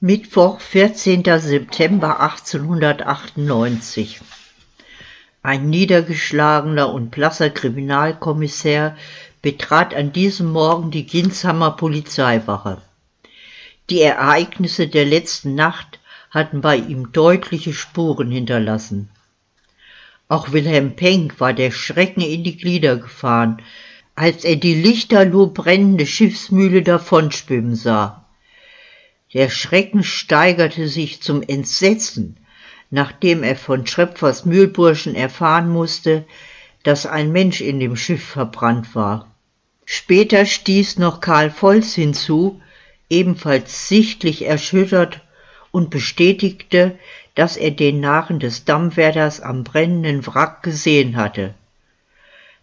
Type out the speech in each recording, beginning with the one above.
Mittwoch, 14. September 1898. Ein niedergeschlagener und blasser Kriminalkommissär betrat an diesem Morgen die Ginsheimer Polizeiwache. Die Ereignisse der letzten Nacht hatten bei ihm deutliche Spuren hinterlassen. Auch Wilhelm Penck war der Schrecken in die Glieder gefahren, als er die lichterloh brennende Schiffsmühle davonschwimmen sah. Der Schrecken steigerte sich zum Entsetzen, nachdem er von Schröpfers Mühlburschen erfahren musste, dass ein Mensch in dem Schiff verbrannt war. Später stieß noch Karl Volz hinzu, ebenfalls sichtlich erschüttert, und bestätigte, dass er den Narren des Dammwärters am brennenden Wrack gesehen hatte.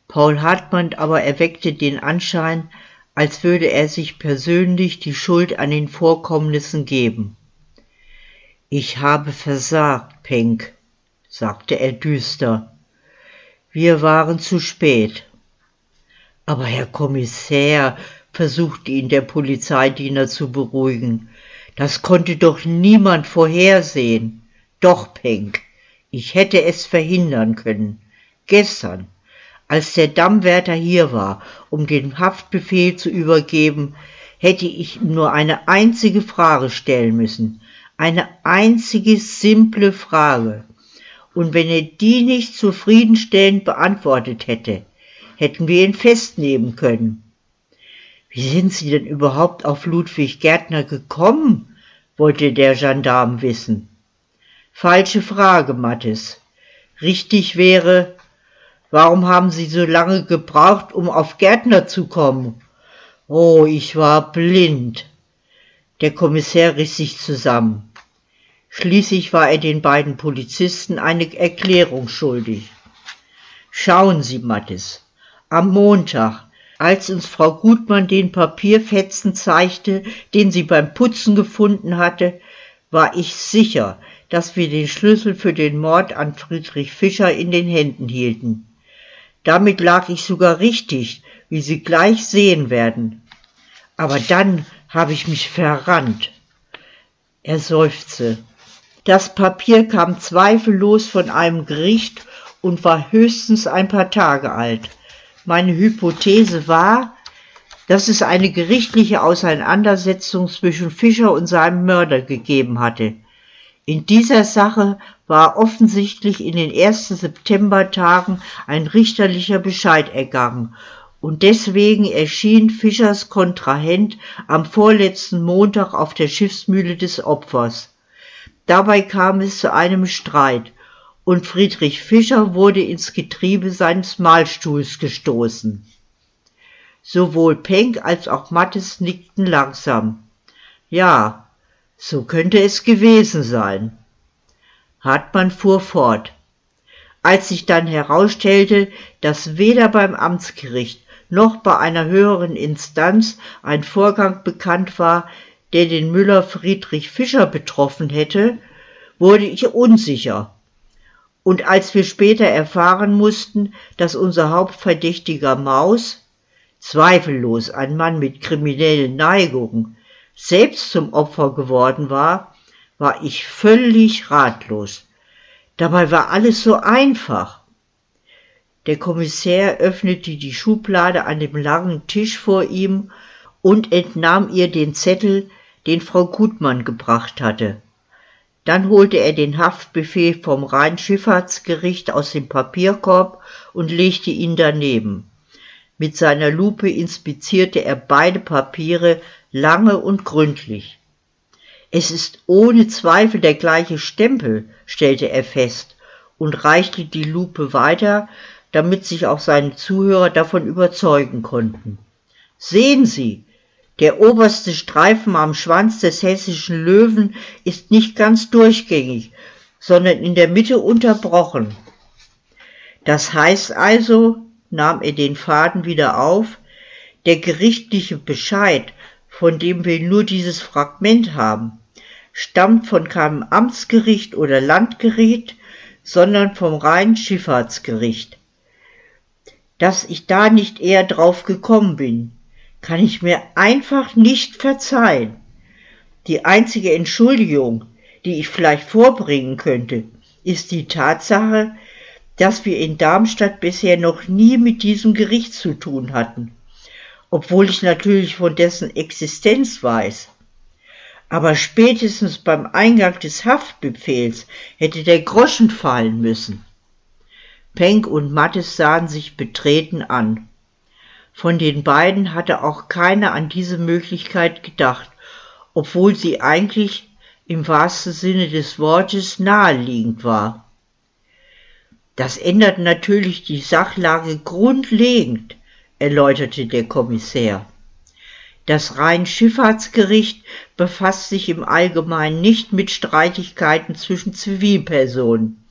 Paul Hartmann aber erweckte den Anschein, als würde er sich persönlich die Schuld an den Vorkommnissen geben. Ich habe versagt, Penck, sagte er düster. Wir waren zu spät. Aber Herr Kommissär, versuchte ihn der Polizeidiener zu beruhigen, das konnte doch niemand vorhersehen. Doch, Penck, ich hätte es verhindern können. Gestern, als der Dammwärter hier war, um den Haftbefehl zu übergeben, hätte ich ihm nur eine einzige Frage stellen müssen. Eine einzige simple Frage. Und wenn er die nicht zufriedenstellend beantwortet hätte, hätten wir ihn festnehmen können. Wie sind Sie denn überhaupt auf Ludwig Gärtner gekommen? wollte der Gendarm wissen. Falsche Frage, Mattes. Richtig wäre, Warum haben Sie so lange gebraucht, um auf Gärtner zu kommen? Oh, ich war blind. Der Kommissär riss sich zusammen. Schließlich war er den beiden Polizisten eine Erklärung schuldig. Schauen Sie, Mattes, am Montag, als uns Frau Gutmann den Papierfetzen zeigte, den sie beim Putzen gefunden hatte, war ich sicher, dass wir den Schlüssel für den Mord an Friedrich Fischer in den Händen hielten. Damit lag ich sogar richtig, wie Sie gleich sehen werden. Aber dann habe ich mich verrannt. Er seufzte. Das Papier kam zweifellos von einem Gericht und war höchstens ein paar Tage alt. Meine Hypothese war, dass es eine gerichtliche Auseinandersetzung zwischen Fischer und seinem Mörder gegeben hatte. In dieser Sache war offensichtlich in den ersten Septembertagen ein richterlicher Bescheid ergangen, und deswegen erschien Fischers Kontrahent am vorletzten Montag auf der Schiffsmühle des Opfers. Dabei kam es zu einem Streit, und Friedrich Fischer wurde ins Getriebe seines Mahlstuhls gestoßen. Sowohl Penck als auch Mattes nickten langsam. Ja, so könnte es gewesen sein. Hartmann fuhr fort. Als sich dann herausstellte, dass weder beim Amtsgericht noch bei einer höheren Instanz ein Vorgang bekannt war, der den Müller Friedrich Fischer betroffen hätte, wurde ich unsicher. Und als wir später erfahren mussten, dass unser Hauptverdächtiger Maus, zweifellos ein Mann mit kriminellen Neigungen, selbst zum Opfer geworden war, war ich völlig ratlos. Dabei war alles so einfach. Der Kommissär öffnete die Schublade an dem langen Tisch vor ihm und entnahm ihr den Zettel, den Frau Gutmann gebracht hatte. Dann holte er den Haftbefehl vom Rheinschifffahrtsgericht aus dem Papierkorb und legte ihn daneben. Mit seiner Lupe inspizierte er beide Papiere lange und gründlich. Es ist ohne Zweifel der gleiche Stempel, stellte er fest und reichte die Lupe weiter, damit sich auch seine Zuhörer davon überzeugen konnten. Sehen Sie, der oberste Streifen am Schwanz des hessischen Löwen ist nicht ganz durchgängig, sondern in der Mitte unterbrochen. Das heißt also, nahm er den Faden wieder auf, der gerichtliche Bescheid, von dem wir nur dieses Fragment haben, stammt von keinem Amtsgericht oder Landgericht, sondern vom Rheinschifffahrtsgericht. Dass ich da nicht eher drauf gekommen bin, kann ich mir einfach nicht verzeihen. Die einzige Entschuldigung, die ich vielleicht vorbringen könnte, ist die Tatsache, dass wir in Darmstadt bisher noch nie mit diesem Gericht zu tun hatten, obwohl ich natürlich von dessen Existenz weiß. Aber spätestens beim Eingang des Haftbefehls hätte der Groschen fallen müssen. Penck und Mattes sahen sich betreten an. Von den beiden hatte auch keiner an diese Möglichkeit gedacht, obwohl sie eigentlich im wahrsten Sinne des Wortes naheliegend war. Das ändert natürlich die Sachlage grundlegend, erläuterte der Kommissär. Das Rheinschifffahrtsgericht befasst sich im Allgemeinen nicht mit Streitigkeiten zwischen Zivilpersonen.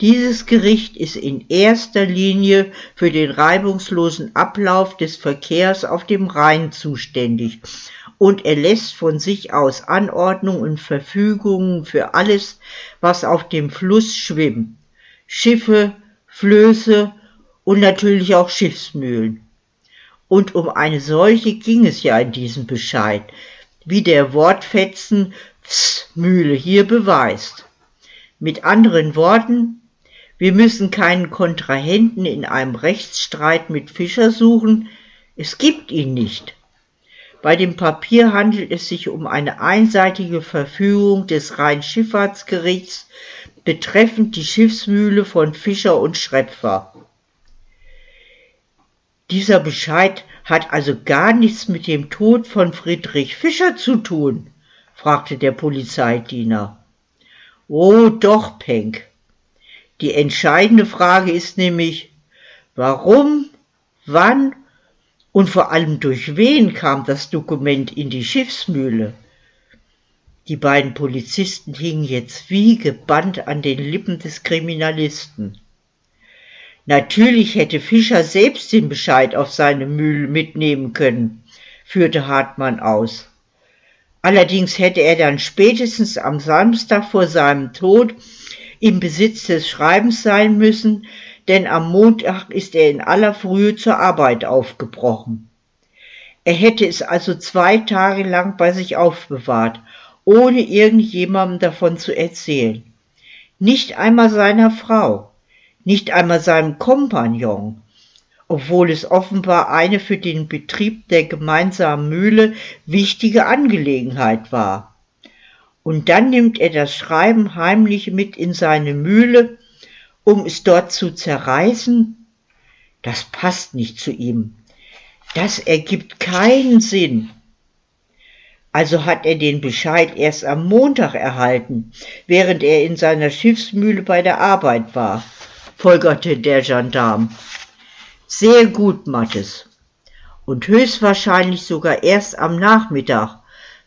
Dieses Gericht ist in erster Linie für den reibungslosen Ablauf des Verkehrs auf dem Rhein zuständig und erlässt von sich aus Anordnungen und Verfügungen für alles, was auf dem Fluss schwimmt. Schiffe, Flöße und natürlich auch Schiffsmühlen. Und um eine solche ging es ja in diesem Bescheid, wie der Wortfetzen Mühle hier beweist. Mit anderen Worten, wir müssen keinen Kontrahenten in einem Rechtsstreit mit Fischer suchen, es gibt ihn nicht. Bei dem Papier handelt es sich um eine einseitige Verfügung des Rheinschifffahrtsgerichts betreffend die Schiffsmühle von Fischer und Schrepfer. Dieser Bescheid hat also gar nichts mit dem Tod von Friedrich Fischer zu tun, fragte der Polizeidiener. Oh doch, Penck. Die entscheidende Frage ist nämlich, warum, wann und vor allem durch wen kam das Dokument in die Schiffsmühle? Die beiden Polizisten hingen jetzt wie gebannt an den Lippen des Kriminalisten. Natürlich hätte Fischer selbst den Bescheid auf seine Mühle mitnehmen können, führte Hartmann aus. Allerdings hätte er dann spätestens am Samstag vor seinem Tod im Besitz des Schreibens sein müssen, denn am Montag ist er in aller Frühe zur Arbeit aufgebrochen. Er hätte es also zwei Tage lang bei sich aufbewahrt, ohne irgendjemandem davon zu erzählen. Nicht einmal seiner Frau, nicht einmal seinem Kompagnon, obwohl es offenbar eine für den Betrieb der gemeinsamen Mühle wichtige Angelegenheit war und dann nimmt er das Schreiben heimlich mit in seine Mühle, um es dort zu zerreißen? Das passt nicht zu ihm. Das ergibt keinen Sinn. Also hat er den Bescheid erst am Montag erhalten, während er in seiner Schiffsmühle bei der Arbeit war, folgerte der Gendarm. Sehr gut, Mattes. Und höchstwahrscheinlich sogar erst am Nachmittag,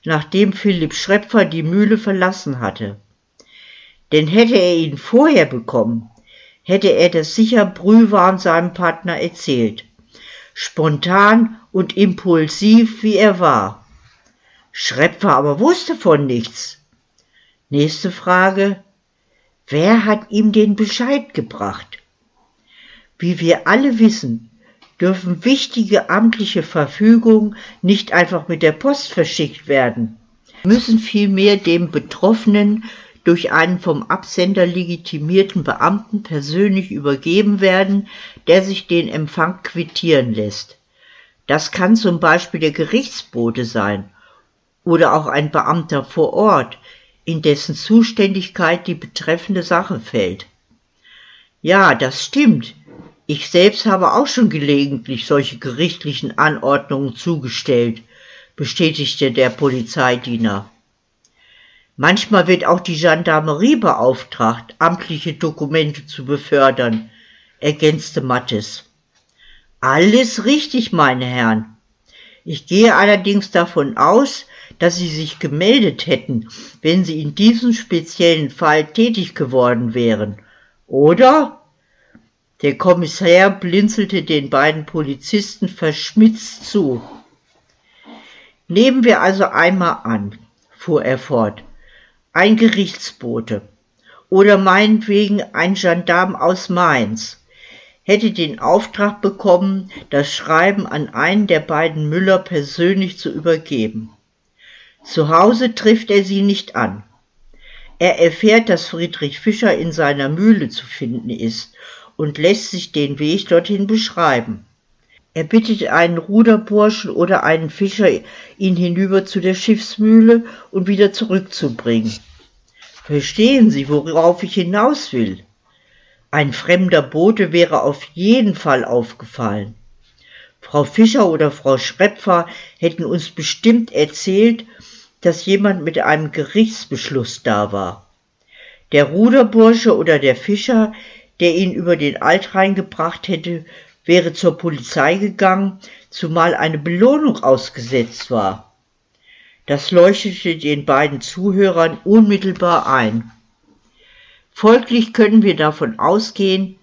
nachdem Philipp Schrepfer die Mühle verlassen hatte. Denn hätte er ihn vorher bekommen, hätte er das sicher brühwarm seinem Partner erzählt. Spontan und impulsiv wie er war. Schrepfer aber wusste von nichts. Nächste Frage. Wer hat ihm den Bescheid gebracht? Wie wir alle wissen, dürfen wichtige amtliche Verfügungen nicht einfach mit der Post verschickt werden, müssen vielmehr dem Betroffenen durch einen vom Absender legitimierten Beamten persönlich übergeben werden, der sich den Empfang quittieren lässt. Das kann zum Beispiel der Gerichtsbote sein oder auch ein Beamter vor Ort, in dessen Zuständigkeit die betreffende Sache fällt. Ja, das stimmt, ich selbst habe auch schon gelegentlich solche gerichtlichen Anordnungen zugestellt, bestätigte der Polizeidiener. Manchmal wird auch die Gendarmerie beauftragt, amtliche Dokumente zu befördern, ergänzte Mattes. Alles richtig, meine Herren. Ich gehe allerdings davon aus, dass Sie sich gemeldet hätten, wenn Sie in diesem speziellen Fall tätig geworden wären. Oder? Der Kommissär blinzelte den beiden Polizisten verschmitzt zu. Nehmen wir also einmal an, fuhr er fort, ein Gerichtsbote oder meinetwegen ein Gendarm aus Mainz hätte den Auftrag bekommen, das Schreiben an einen der beiden Müller persönlich zu übergeben. Zu Hause trifft er sie nicht an. Er erfährt, dass Friedrich Fischer in seiner Mühle zu finden ist und lässt sich den Weg dorthin beschreiben. Er bittet einen Ruderburschen oder einen Fischer, ihn hinüber zu der Schiffsmühle und wieder zurückzubringen. Verstehen Sie, worauf ich hinaus will? Ein fremder Bote wäre auf jeden Fall aufgefallen. Frau Fischer oder Frau Schrepfer hätten uns bestimmt erzählt, dass jemand mit einem Gerichtsbeschluss da war. Der Ruderbursche oder der Fischer, der ihn über den Altrhein gebracht hätte, wäre zur Polizei gegangen, zumal eine Belohnung ausgesetzt war. Das leuchtete den beiden Zuhörern unmittelbar ein. Folglich können wir davon ausgehen,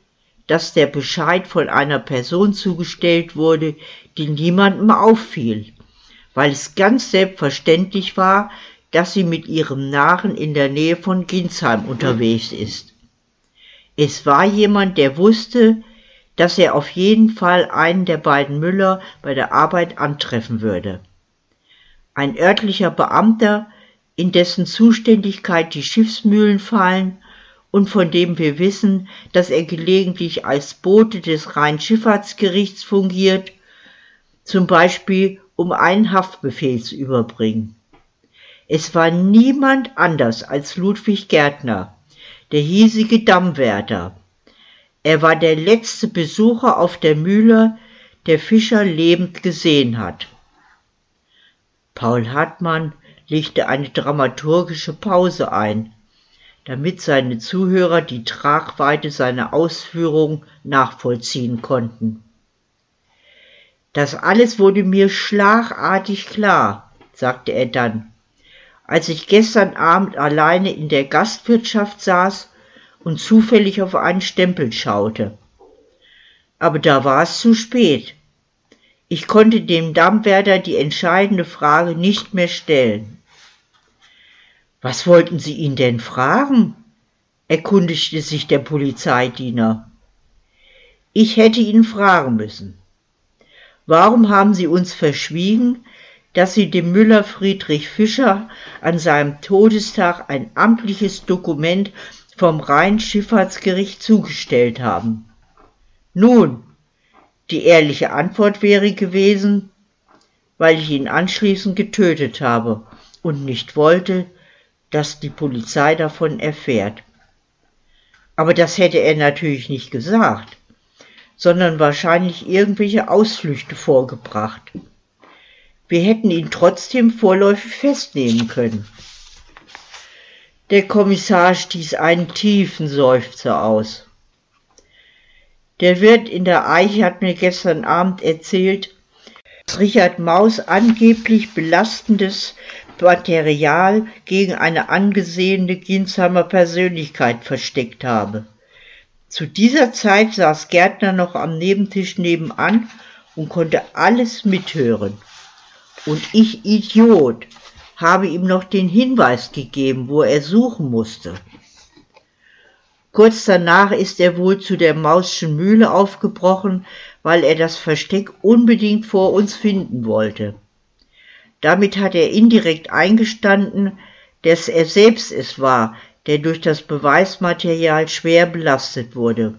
dass der Bescheid von einer Person zugestellt wurde, die niemandem auffiel, weil es ganz selbstverständlich war, dass sie mit ihrem Narren in der Nähe von Ginsheim unterwegs ist. Es war jemand, der wusste, dass er auf jeden Fall einen der beiden Müller bei der Arbeit antreffen würde. Ein örtlicher Beamter, in dessen Zuständigkeit die Schiffsmühlen fallen und von dem wir wissen, dass er gelegentlich als Bote des Rheinschifffahrtsgerichts fungiert, zum Beispiel um einen Haftbefehl zu überbringen. Es war niemand anders als Ludwig Gärtner, der hiesige Dammwärter, er war der letzte Besucher auf der Mühle, der Fischer lebend gesehen hat. Paul Hartmann legte eine dramaturgische Pause ein, damit seine Zuhörer die Tragweite seiner Ausführungen nachvollziehen konnten. Das alles wurde mir schlagartig klar, sagte er dann, als ich gestern Abend alleine in der Gastwirtschaft saß und zufällig auf einen Stempel schaute. Aber da war es zu spät. Ich konnte dem Dammwärter die entscheidende Frage nicht mehr stellen. Was wollten Sie ihn denn fragen? erkundigte sich der Polizeidiener. Ich hätte ihn fragen müssen. Warum haben Sie uns verschwiegen, dass Sie dem Müller Friedrich Fischer an seinem Todestag ein amtliches Dokument vom Rheinschifffahrtsgericht zugestellt haben. Nun, die ehrliche Antwort wäre gewesen, weil ich ihn anschließend getötet habe und nicht wollte, dass die Polizei davon erfährt. Aber das hätte er natürlich nicht gesagt, sondern wahrscheinlich irgendwelche Ausflüchte vorgebracht. Wir hätten ihn trotzdem vorläufig festnehmen können. Der Kommissar stieß einen tiefen Seufzer aus. Der Wirt in der Eiche hat mir gestern Abend erzählt, dass Richard Maus angeblich belastendes Material gegen eine angesehene Ginsheimer Persönlichkeit versteckt habe. Zu dieser Zeit saß Gärtner noch am Nebentisch nebenan und konnte alles mithören. Und ich Idiot habe ihm noch den Hinweis gegeben, wo er suchen musste. Kurz danach ist er wohl zu der Mausschen Mühle aufgebrochen, weil er das Versteck unbedingt vor uns finden wollte. Damit hat er indirekt eingestanden, dass er selbst es war, der durch das Beweismaterial schwer belastet wurde.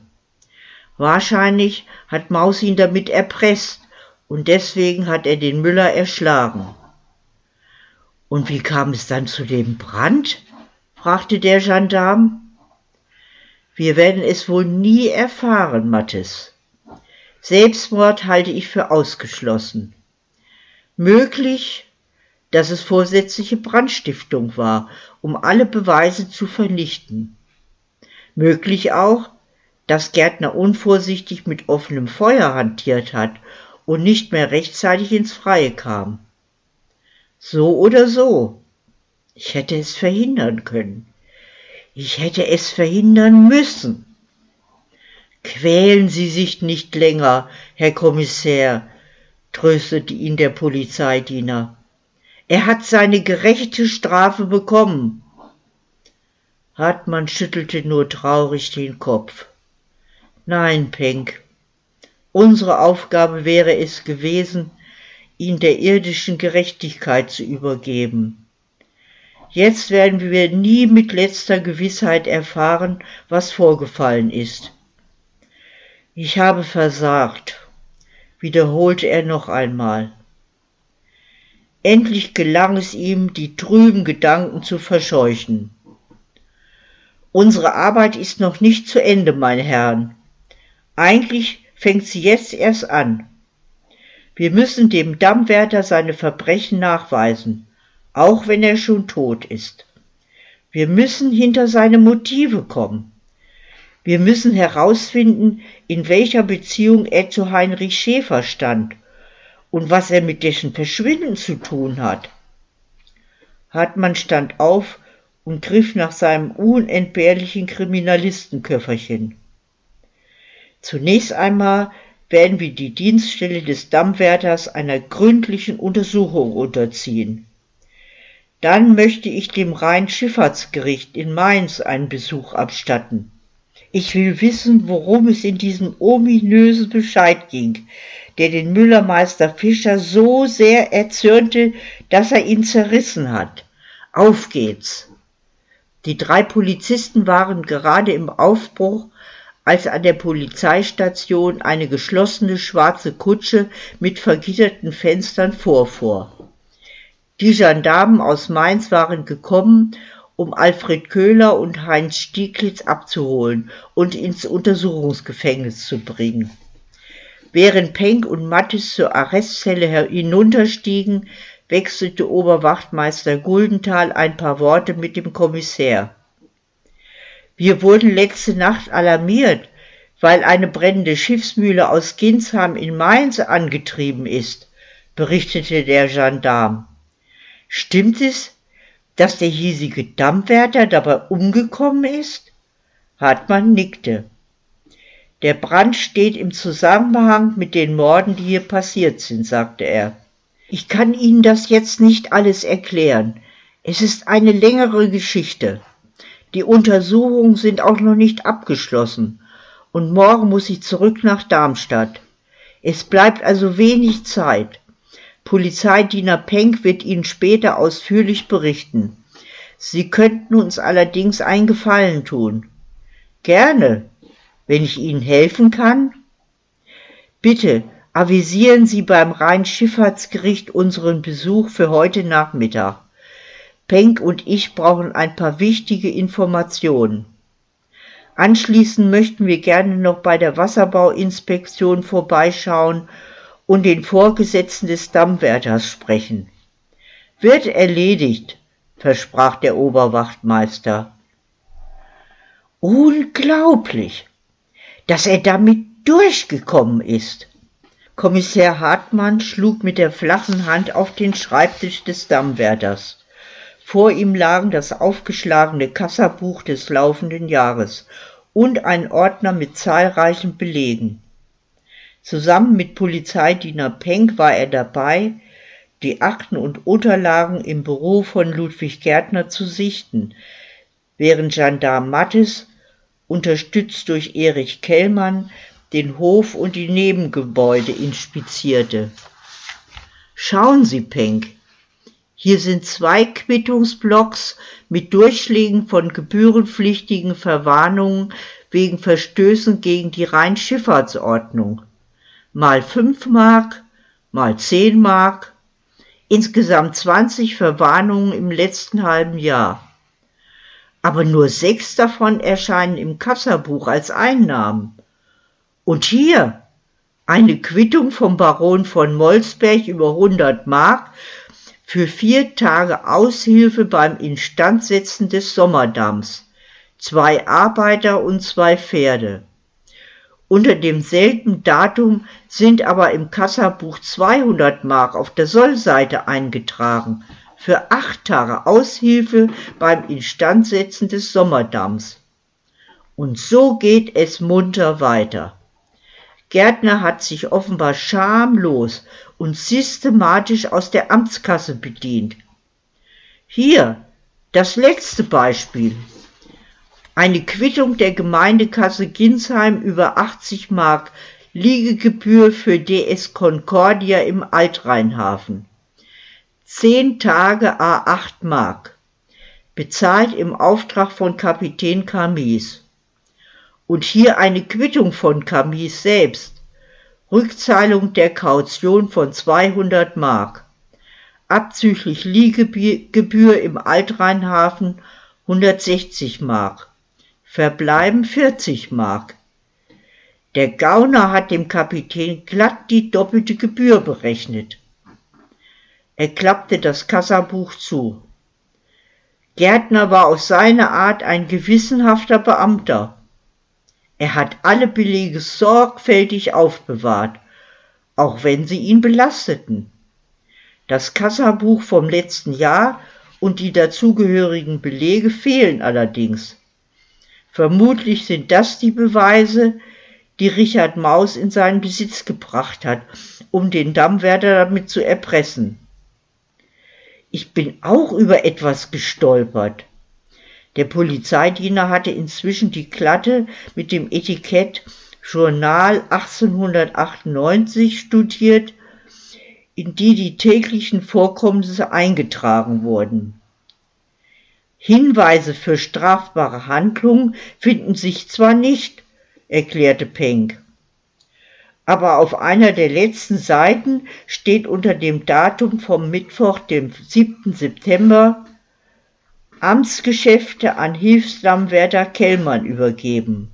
Wahrscheinlich hat Maus ihn damit erpresst und deswegen hat er den Müller erschlagen. Und wie kam es dann zu dem Brand? fragte der Gendarm. Wir werden es wohl nie erfahren, Mattes. Selbstmord halte ich für ausgeschlossen. Möglich, dass es vorsätzliche Brandstiftung war, um alle Beweise zu vernichten. Möglich auch, dass Gärtner unvorsichtig mit offenem Feuer hantiert hat und nicht mehr rechtzeitig ins Freie kam. So oder so. Ich hätte es verhindern können. Ich hätte es verhindern müssen. Quälen Sie sich nicht länger, Herr Kommissär, tröstete ihn der Polizeidiener. Er hat seine gerechte Strafe bekommen. Hartmann schüttelte nur traurig den Kopf. Nein, Penck, unsere Aufgabe wäre es gewesen, ihn der irdischen Gerechtigkeit zu übergeben. Jetzt werden wir nie mit letzter Gewissheit erfahren, was vorgefallen ist. Ich habe versagt, wiederholte er noch einmal. Endlich gelang es ihm, die trüben Gedanken zu verscheuchen. Unsere Arbeit ist noch nicht zu Ende, meine Herren. Eigentlich fängt sie jetzt erst an. Wir müssen dem Dammwärter seine Verbrechen nachweisen, auch wenn er schon tot ist. Wir müssen hinter seine Motive kommen. Wir müssen herausfinden, in welcher Beziehung er zu Heinrich Schäfer stand und was er mit dessen Verschwinden zu tun hat. Hartmann stand auf und griff nach seinem unentbehrlichen Kriminalistenköfferchen. Zunächst einmal werden wir die Dienststelle des Dammwärters einer gründlichen Untersuchung unterziehen. Dann möchte ich dem Rheinschifffahrtsgericht in Mainz einen Besuch abstatten. Ich will wissen, worum es in diesem ominösen Bescheid ging, der den Müllermeister Fischer so sehr erzürnte, dass er ihn zerrissen hat. Auf geht's. Die drei Polizisten waren gerade im Aufbruch, als an der Polizeistation eine geschlossene schwarze Kutsche mit vergitterten Fenstern vorfuhr. Die Gendarmen aus Mainz waren gekommen, um Alfred Köhler und Heinz Stieglitz abzuholen und ins Untersuchungsgefängnis zu bringen. Während Penck und Mattes zur Arrestzelle hinunterstiegen, wechselte Oberwachtmeister Guldenthal ein paar Worte mit dem Kommissär. Wir wurden letzte Nacht alarmiert, weil eine brennende Schiffsmühle aus Ginsheim in Mainz angetrieben ist, berichtete der Gendarm. Stimmt es, dass der hiesige Dampfwärter dabei umgekommen ist? Hartmann nickte. Der Brand steht im Zusammenhang mit den Morden, die hier passiert sind, sagte er. Ich kann Ihnen das jetzt nicht alles erklären. Es ist eine längere Geschichte. Die Untersuchungen sind auch noch nicht abgeschlossen. Und morgen muss ich zurück nach Darmstadt. Es bleibt also wenig Zeit. Polizeidiener Penck wird Ihnen später ausführlich berichten. Sie könnten uns allerdings einen Gefallen tun. Gerne, wenn ich Ihnen helfen kann. Bitte avisieren Sie beim Rheinschifffahrtsgericht unseren Besuch für heute Nachmittag. Penck und ich brauchen ein paar wichtige Informationen. Anschließend möchten wir gerne noch bei der Wasserbauinspektion vorbeischauen und den Vorgesetzten des Dammwärters sprechen. Wird erledigt, versprach der Oberwachtmeister. Unglaublich, dass er damit durchgekommen ist. Kommissär Hartmann schlug mit der flachen Hand auf den Schreibtisch des Dammwärters. Vor ihm lagen das aufgeschlagene Kassabuch des laufenden Jahres und ein Ordner mit zahlreichen Belegen. Zusammen mit Polizeidiener Penck war er dabei, die Akten und Unterlagen im Büro von Ludwig Gärtner zu sichten, während Gendarm Mattes, unterstützt durch Erich Kellmann, den Hof und die Nebengebäude inspizierte. Schauen Sie, Penck, hier sind zwei Quittungsblocks mit Durchschlägen von gebührenpflichtigen Verwarnungen wegen Verstößen gegen die Rheinschifffahrtsordnung mal 5 Mark, mal 10 Mark, insgesamt 20 Verwarnungen im letzten halben Jahr. Aber nur sechs davon erscheinen im Kassabuch als Einnahmen. Und hier eine Quittung vom Baron von Molsberg über 100 Mark für vier Tage Aushilfe beim Instandsetzen des Sommerdamms, zwei Arbeiter und zwei Pferde. Unter demselben Datum sind aber im Kassabuch 200 Mark auf der Sollseite eingetragen für acht Tage Aushilfe beim Instandsetzen des Sommerdamms. Und so geht es munter weiter. Gärtner hat sich offenbar schamlos und systematisch aus der Amtskasse bedient. Hier das letzte Beispiel. Eine Quittung der Gemeindekasse Ginsheim über 80 Mark Liegegebühr für DS Concordia im Altrheinhafen. Zehn Tage a 8 Mark. bezahlt im Auftrag von Kapitän Camis. Und hier eine Quittung von Camis selbst. Rückzahlung der Kaution von 200 Mark. Abzüglich Liegegebühr im Altrheinhafen 160 Mark. Verbleiben 40 Mark. Der Gauner hat dem Kapitän glatt die doppelte Gebühr berechnet. Er klappte das Kassabuch zu. Gärtner war auf seine Art ein gewissenhafter Beamter. Er hat alle Belege sorgfältig aufbewahrt, auch wenn sie ihn belasteten. Das Kassabuch vom letzten Jahr und die dazugehörigen Belege fehlen allerdings. Vermutlich sind das die Beweise, die Richard Maus in seinen Besitz gebracht hat, um den Dammwärter damit zu erpressen. Ich bin auch über etwas gestolpert. Der Polizeidiener hatte inzwischen die Klatte mit dem Etikett Journal 1898 studiert in die die täglichen Vorkommnisse eingetragen wurden. Hinweise für strafbare Handlungen finden sich zwar nicht, erklärte Penck, aber auf einer der letzten Seiten steht unter dem Datum vom Mittwoch, dem 7. September, Amtsgeschäfte an Hilfsdammwärter Kellmann übergeben.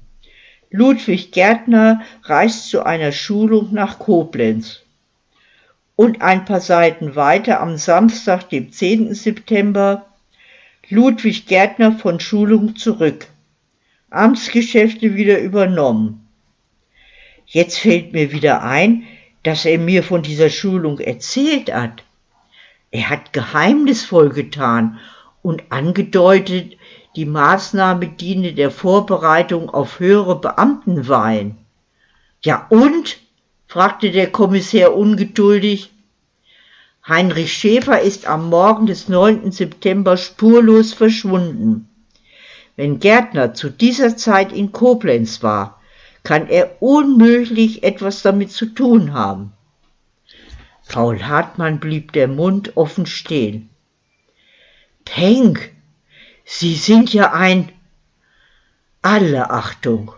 Ludwig Gärtner reist zu einer Schulung nach Koblenz und ein paar Seiten weiter am Samstag, dem 10. September, Ludwig Gärtner von Schulung zurück. Amtsgeschäfte wieder übernommen. Jetzt fällt mir wieder ein, dass er mir von dieser Schulung erzählt hat. Er hat geheimnisvoll getan und angedeutet, die Maßnahme diene der Vorbereitung auf höhere Beamtenwahlen. Ja und? fragte der Kommissär ungeduldig. Heinrich Schäfer ist am Morgen des 9. September spurlos verschwunden. Wenn Gärtner zu dieser Zeit in Koblenz war, kann er unmöglich etwas damit zu tun haben. Paul Hartmann blieb der Mund offen stehen. Penck, Sie sind ja ein... Alle Achtung.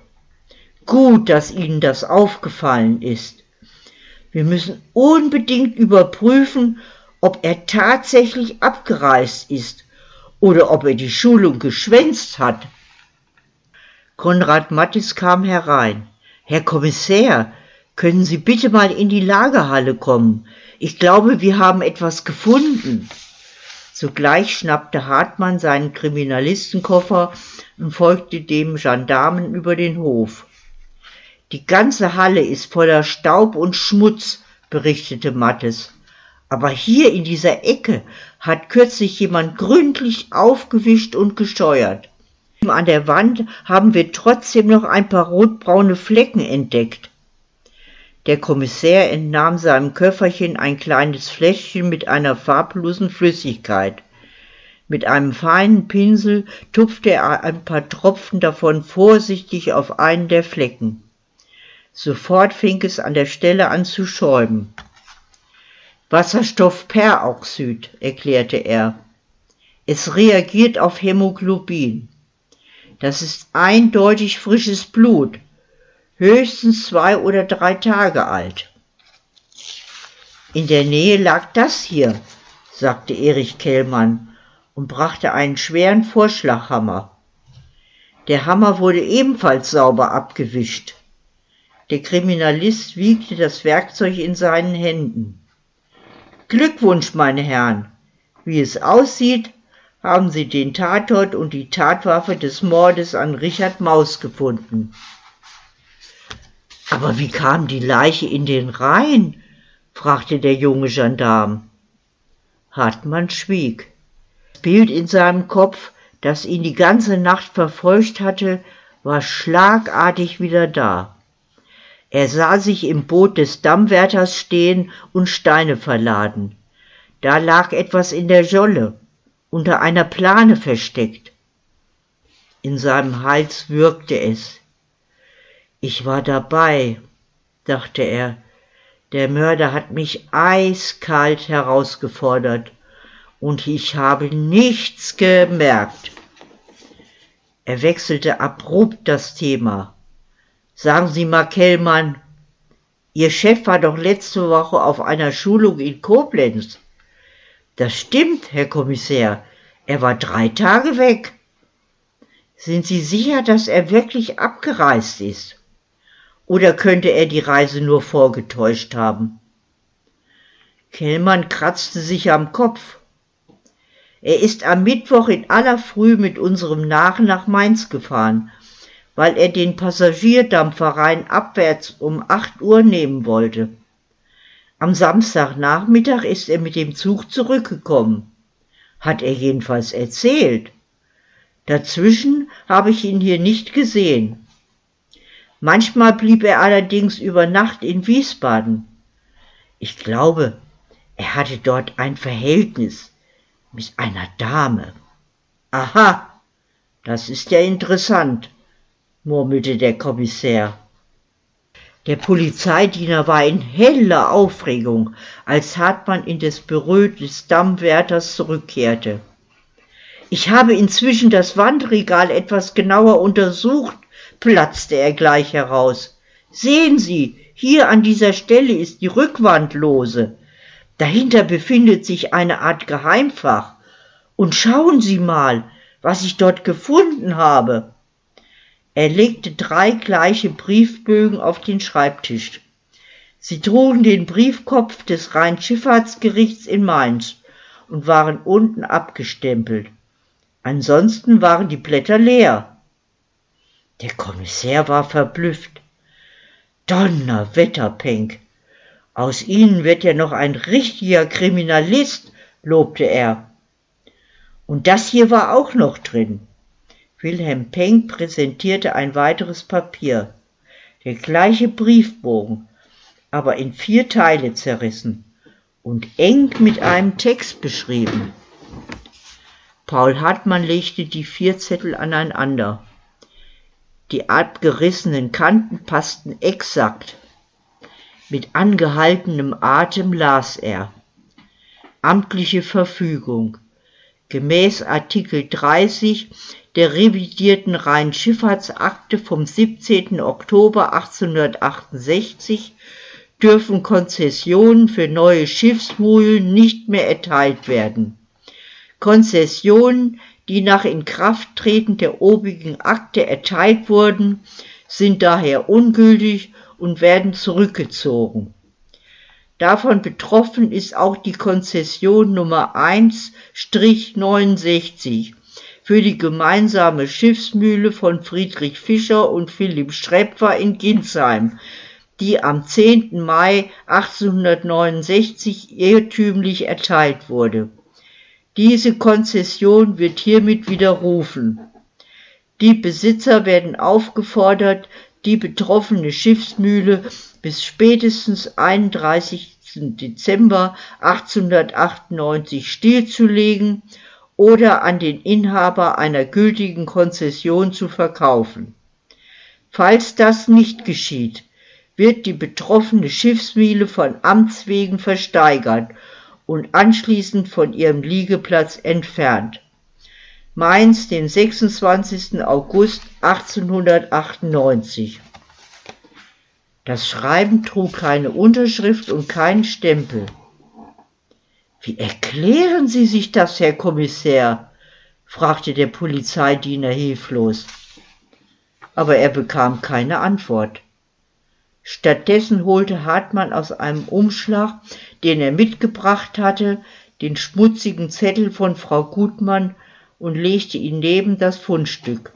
Gut, dass Ihnen das aufgefallen ist. Wir müssen unbedingt überprüfen, ob er tatsächlich abgereist ist oder ob er die Schulung geschwänzt hat. Konrad Mattis kam herein. Herr Kommissär, können Sie bitte mal in die Lagerhalle kommen? Ich glaube, wir haben etwas gefunden. Sogleich schnappte Hartmann seinen Kriminalistenkoffer und folgte dem Gendarmen über den Hof. Die ganze Halle ist voller Staub und Schmutz, berichtete Mattes. Aber hier in dieser Ecke hat kürzlich jemand gründlich aufgewischt und gesteuert. An der Wand haben wir trotzdem noch ein paar rotbraune Flecken entdeckt. Der Kommissär entnahm seinem Köfferchen ein kleines Fläschchen mit einer farblosen Flüssigkeit. Mit einem feinen Pinsel tupfte er ein paar Tropfen davon vorsichtig auf einen der Flecken. Sofort fing es an der Stelle an zu schäumen. Wasserstoffperoxid, erklärte er. Es reagiert auf Hämoglobin. Das ist eindeutig frisches Blut, höchstens zwei oder drei Tage alt. In der Nähe lag das hier, sagte Erich Kellmann und brachte einen schweren Vorschlaghammer. Der Hammer wurde ebenfalls sauber abgewischt. Der Kriminalist wiegte das Werkzeug in seinen Händen. Glückwunsch, meine Herren. Wie es aussieht, haben Sie den Tatort und die Tatwaffe des Mordes an Richard Maus gefunden. Aber wie kam die Leiche in den Rhein? fragte der junge Gendarm. Hartmann schwieg. Das Bild in seinem Kopf, das ihn die ganze Nacht verfolgt hatte, war schlagartig wieder da. Er sah sich im Boot des Dammwärters stehen und Steine verladen. Da lag etwas in der Jolle, unter einer Plane versteckt. In seinem Hals würgte es. Ich war dabei, dachte er. Der Mörder hat mich eiskalt herausgefordert und ich habe nichts gemerkt. Er wechselte abrupt das Thema. Sagen Sie mal, Kellmann, Ihr Chef war doch letzte Woche auf einer Schulung in Koblenz. Das stimmt, Herr Kommissär. Er war drei Tage weg. Sind Sie sicher, dass er wirklich abgereist ist? Oder könnte er die Reise nur vorgetäuscht haben? Kellmann kratzte sich am Kopf. Er ist am Mittwoch in aller Früh mit unserem Nachen nach Mainz gefahren weil er den Passagierdampfer rein abwärts um acht Uhr nehmen wollte. Am Samstagnachmittag ist er mit dem Zug zurückgekommen. Hat er jedenfalls erzählt. Dazwischen habe ich ihn hier nicht gesehen. Manchmal blieb er allerdings über Nacht in Wiesbaden. Ich glaube, er hatte dort ein Verhältnis mit einer Dame. Aha, das ist ja interessant murmelte der Kommissär. Der Polizeidiener war in heller Aufregung, als Hartmann in das Büro des Dammwärters zurückkehrte. Ich habe inzwischen das Wandregal etwas genauer untersucht, platzte er gleich heraus. Sehen Sie, hier an dieser Stelle ist die Rückwand lose. Dahinter befindet sich eine Art Geheimfach. Und schauen Sie mal, was ich dort gefunden habe. Er legte drei gleiche Briefbögen auf den Schreibtisch. Sie trugen den Briefkopf des Rheinschifffahrtsgerichts in Mainz und waren unten abgestempelt. Ansonsten waren die Blätter leer. Der Kommissär war verblüfft. Donnerwetter, Penck. Aus Ihnen wird ja noch ein richtiger Kriminalist, lobte er. Und das hier war auch noch drin. Wilhelm Penck präsentierte ein weiteres Papier, der gleiche Briefbogen, aber in vier Teile zerrissen und eng mit einem Text beschrieben. Paul Hartmann legte die vier Zettel aneinander. Die abgerissenen Kanten passten exakt. Mit angehaltenem Atem las er. Amtliche Verfügung. Gemäß Artikel 30 der revidierten Rheinschifffahrtsakte vom 17. Oktober 1868 dürfen Konzessionen für neue Schiffsmühlen nicht mehr erteilt werden. Konzessionen, die nach Inkrafttreten der obigen Akte erteilt wurden, sind daher ungültig und werden zurückgezogen. Davon betroffen ist auch die Konzession Nummer 1-69 für die gemeinsame Schiffsmühle von Friedrich Fischer und Philipp Schrepfer in Ginsheim, die am 10. Mai 1869 irrtümlich erteilt wurde. Diese Konzession wird hiermit widerrufen. Die Besitzer werden aufgefordert, die betroffene Schiffsmühle bis spätestens 31. Dezember 1898 stillzulegen oder an den Inhaber einer gültigen Konzession zu verkaufen. Falls das nicht geschieht, wird die betroffene Schiffsmiele von Amts wegen versteigert und anschließend von ihrem Liegeplatz entfernt. Mainz, den 26. August 1898. Das Schreiben trug keine Unterschrift und keinen Stempel. Wie erklären Sie sich das, Herr Kommissär? fragte der Polizeidiener hilflos. Aber er bekam keine Antwort. Stattdessen holte Hartmann aus einem Umschlag, den er mitgebracht hatte, den schmutzigen Zettel von Frau Gutmann und legte ihn neben das Fundstück.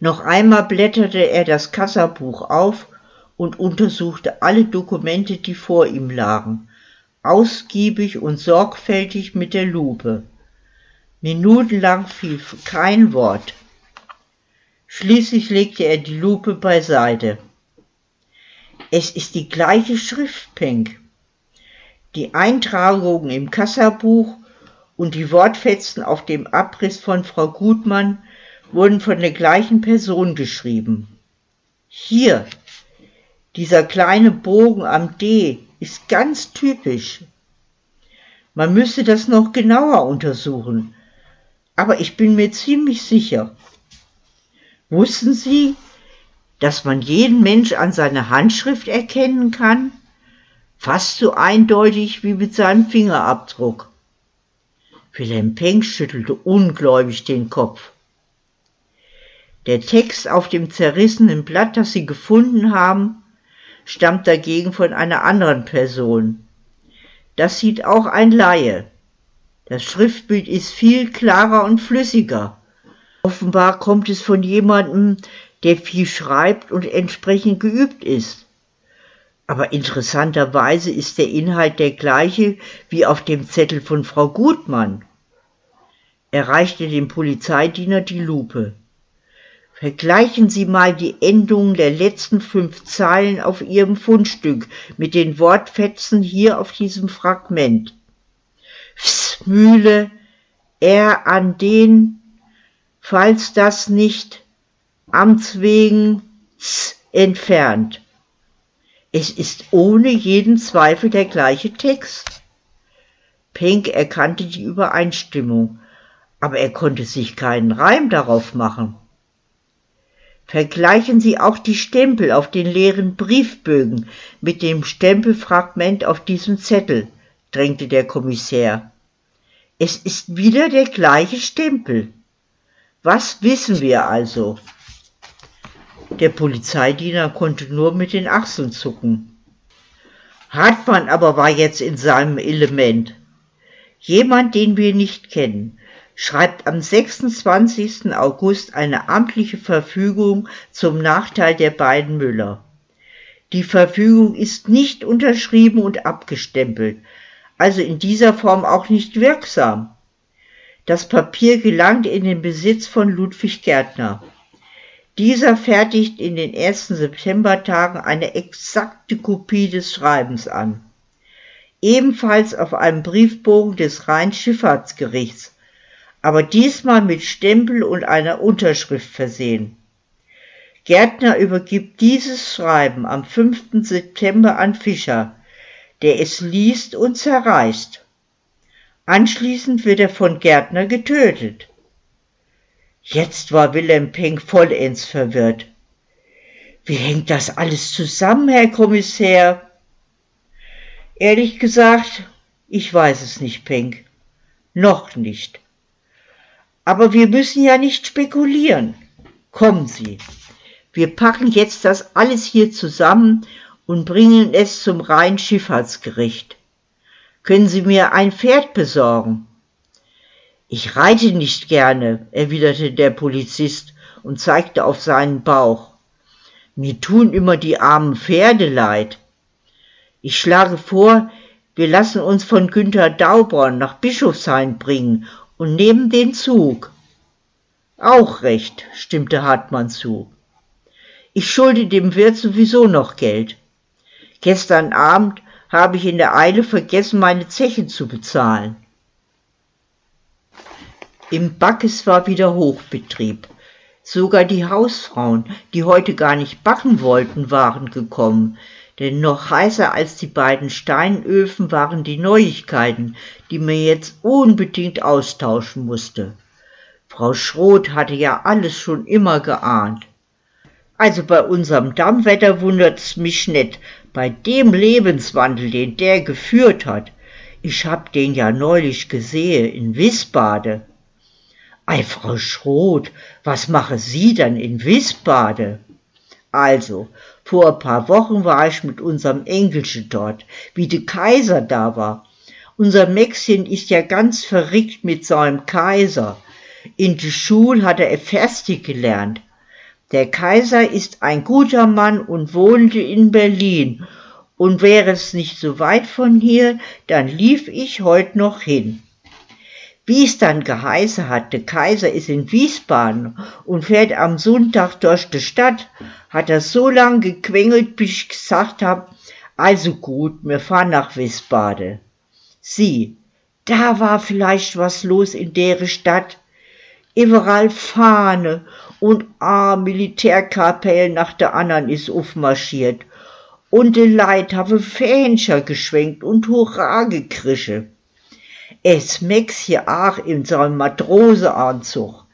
Noch einmal blätterte er das Kassabuch auf und untersuchte alle Dokumente, die vor ihm lagen, ausgiebig und sorgfältig mit der Lupe. Minutenlang fiel kein Wort. Schließlich legte er die Lupe beiseite. Es ist die gleiche Schrift, Penck. Die Eintragungen im Kassabuch und die Wortfetzen auf dem Abriss von Frau Gutmann wurden von der gleichen Person geschrieben. Hier, dieser kleine Bogen am D ist ganz typisch. Man müsste das noch genauer untersuchen. Aber ich bin mir ziemlich sicher. Wussten Sie, dass man jeden Mensch an seiner Handschrift erkennen kann? Fast so eindeutig wie mit seinem Fingerabdruck. Wilhelm Penck schüttelte ungläubig den Kopf. Der Text auf dem zerrissenen Blatt, das Sie gefunden haben, stammt dagegen von einer anderen Person. Das sieht auch ein Laie. Das Schriftbild ist viel klarer und flüssiger. Offenbar kommt es von jemandem, der viel schreibt und entsprechend geübt ist. Aber interessanterweise ist der Inhalt der gleiche wie auf dem Zettel von Frau Gutmann. Er reichte dem Polizeidiener die Lupe. Vergleichen Sie mal die Endungen der letzten fünf Zeilen auf Ihrem Fundstück mit den Wortfetzen hier auf diesem Fragment. Fs, Mühle, er an den, falls das nicht Amts wegen entfernt. Es ist ohne jeden Zweifel der gleiche Text. Pink erkannte die Übereinstimmung, aber er konnte sich keinen Reim darauf machen. Vergleichen Sie auch die Stempel auf den leeren Briefbögen mit dem Stempelfragment auf diesem Zettel, drängte der Kommissär. Es ist wieder der gleiche Stempel. Was wissen wir also? Der Polizeidiener konnte nur mit den Achseln zucken. Hartmann aber war jetzt in seinem Element. Jemand, den wir nicht kennen, schreibt am 26. August eine amtliche Verfügung zum Nachteil der beiden Müller. Die Verfügung ist nicht unterschrieben und abgestempelt, also in dieser Form auch nicht wirksam. Das Papier gelangt in den Besitz von Ludwig Gärtner. Dieser fertigt in den ersten Septembertagen eine exakte Kopie des Schreibens an. Ebenfalls auf einem Briefbogen des Rheinschifffahrtsgerichts, aber diesmal mit Stempel und einer Unterschrift versehen. Gärtner übergibt dieses Schreiben am 5. September an Fischer, der es liest und zerreißt. Anschließend wird er von Gärtner getötet. Jetzt war Wilhelm Penck vollends verwirrt. Wie hängt das alles zusammen, Herr Kommissär? Ehrlich gesagt, ich weiß es nicht, Penck. Noch nicht. Aber wir müssen ja nicht spekulieren. Kommen Sie. Wir packen jetzt das alles hier zusammen und bringen es zum Rheinschifffahrtsgericht. Können Sie mir ein Pferd besorgen? Ich reite nicht gerne, erwiderte der Polizist und zeigte auf seinen Bauch. Mir tun immer die armen Pferde leid. Ich schlage vor, wir lassen uns von Günther Dauborn nach Bischofshain bringen und nehmen den Zug. Auch recht, stimmte Hartmann zu. Ich schulde dem Wirt sowieso noch Geld. Gestern Abend habe ich in der Eile vergessen, meine Zeche zu bezahlen. Im Backes war wieder Hochbetrieb. Sogar die Hausfrauen, die heute gar nicht backen wollten, waren gekommen, denn noch heißer als die beiden Steinöfen waren die Neuigkeiten, die man jetzt unbedingt austauschen musste. Frau Schroth hatte ja alles schon immer geahnt. Also bei unserem Dammwetter wundert's mich net, bei dem Lebenswandel, den der geführt hat. Ich hab den ja neulich gesehen in Wiesbade. Ei, Frau Schroth, was mache Sie denn in Wiesbade? Also, vor ein paar Wochen war ich mit unserem Engelchen dort, wie de Kaiser da war. Unser Mäxchen ist ja ganz verrickt mit seinem Kaiser. In de Schul hat er Ferstig gelernt. Der Kaiser ist ein guter Mann und wohnte in Berlin. Und wäre es nicht so weit von hier, dann lief ich heut noch hin. Wie es dann geheißen hat, der Kaiser ist in Wiesbaden und fährt am Sonntag durch die Stadt, hat er so lang gequengelt, bis ich gesagt hab, also gut, wir fahren nach Wiesbaden. Sieh, da war vielleicht was los in der Stadt. Überall Fahne und a Militärkapelle nach der andern is aufmarschiert. Und de Leid habe Fähnchen geschwenkt und Hurra gekrische. Es Max hier auch in seinem Matroseanzug.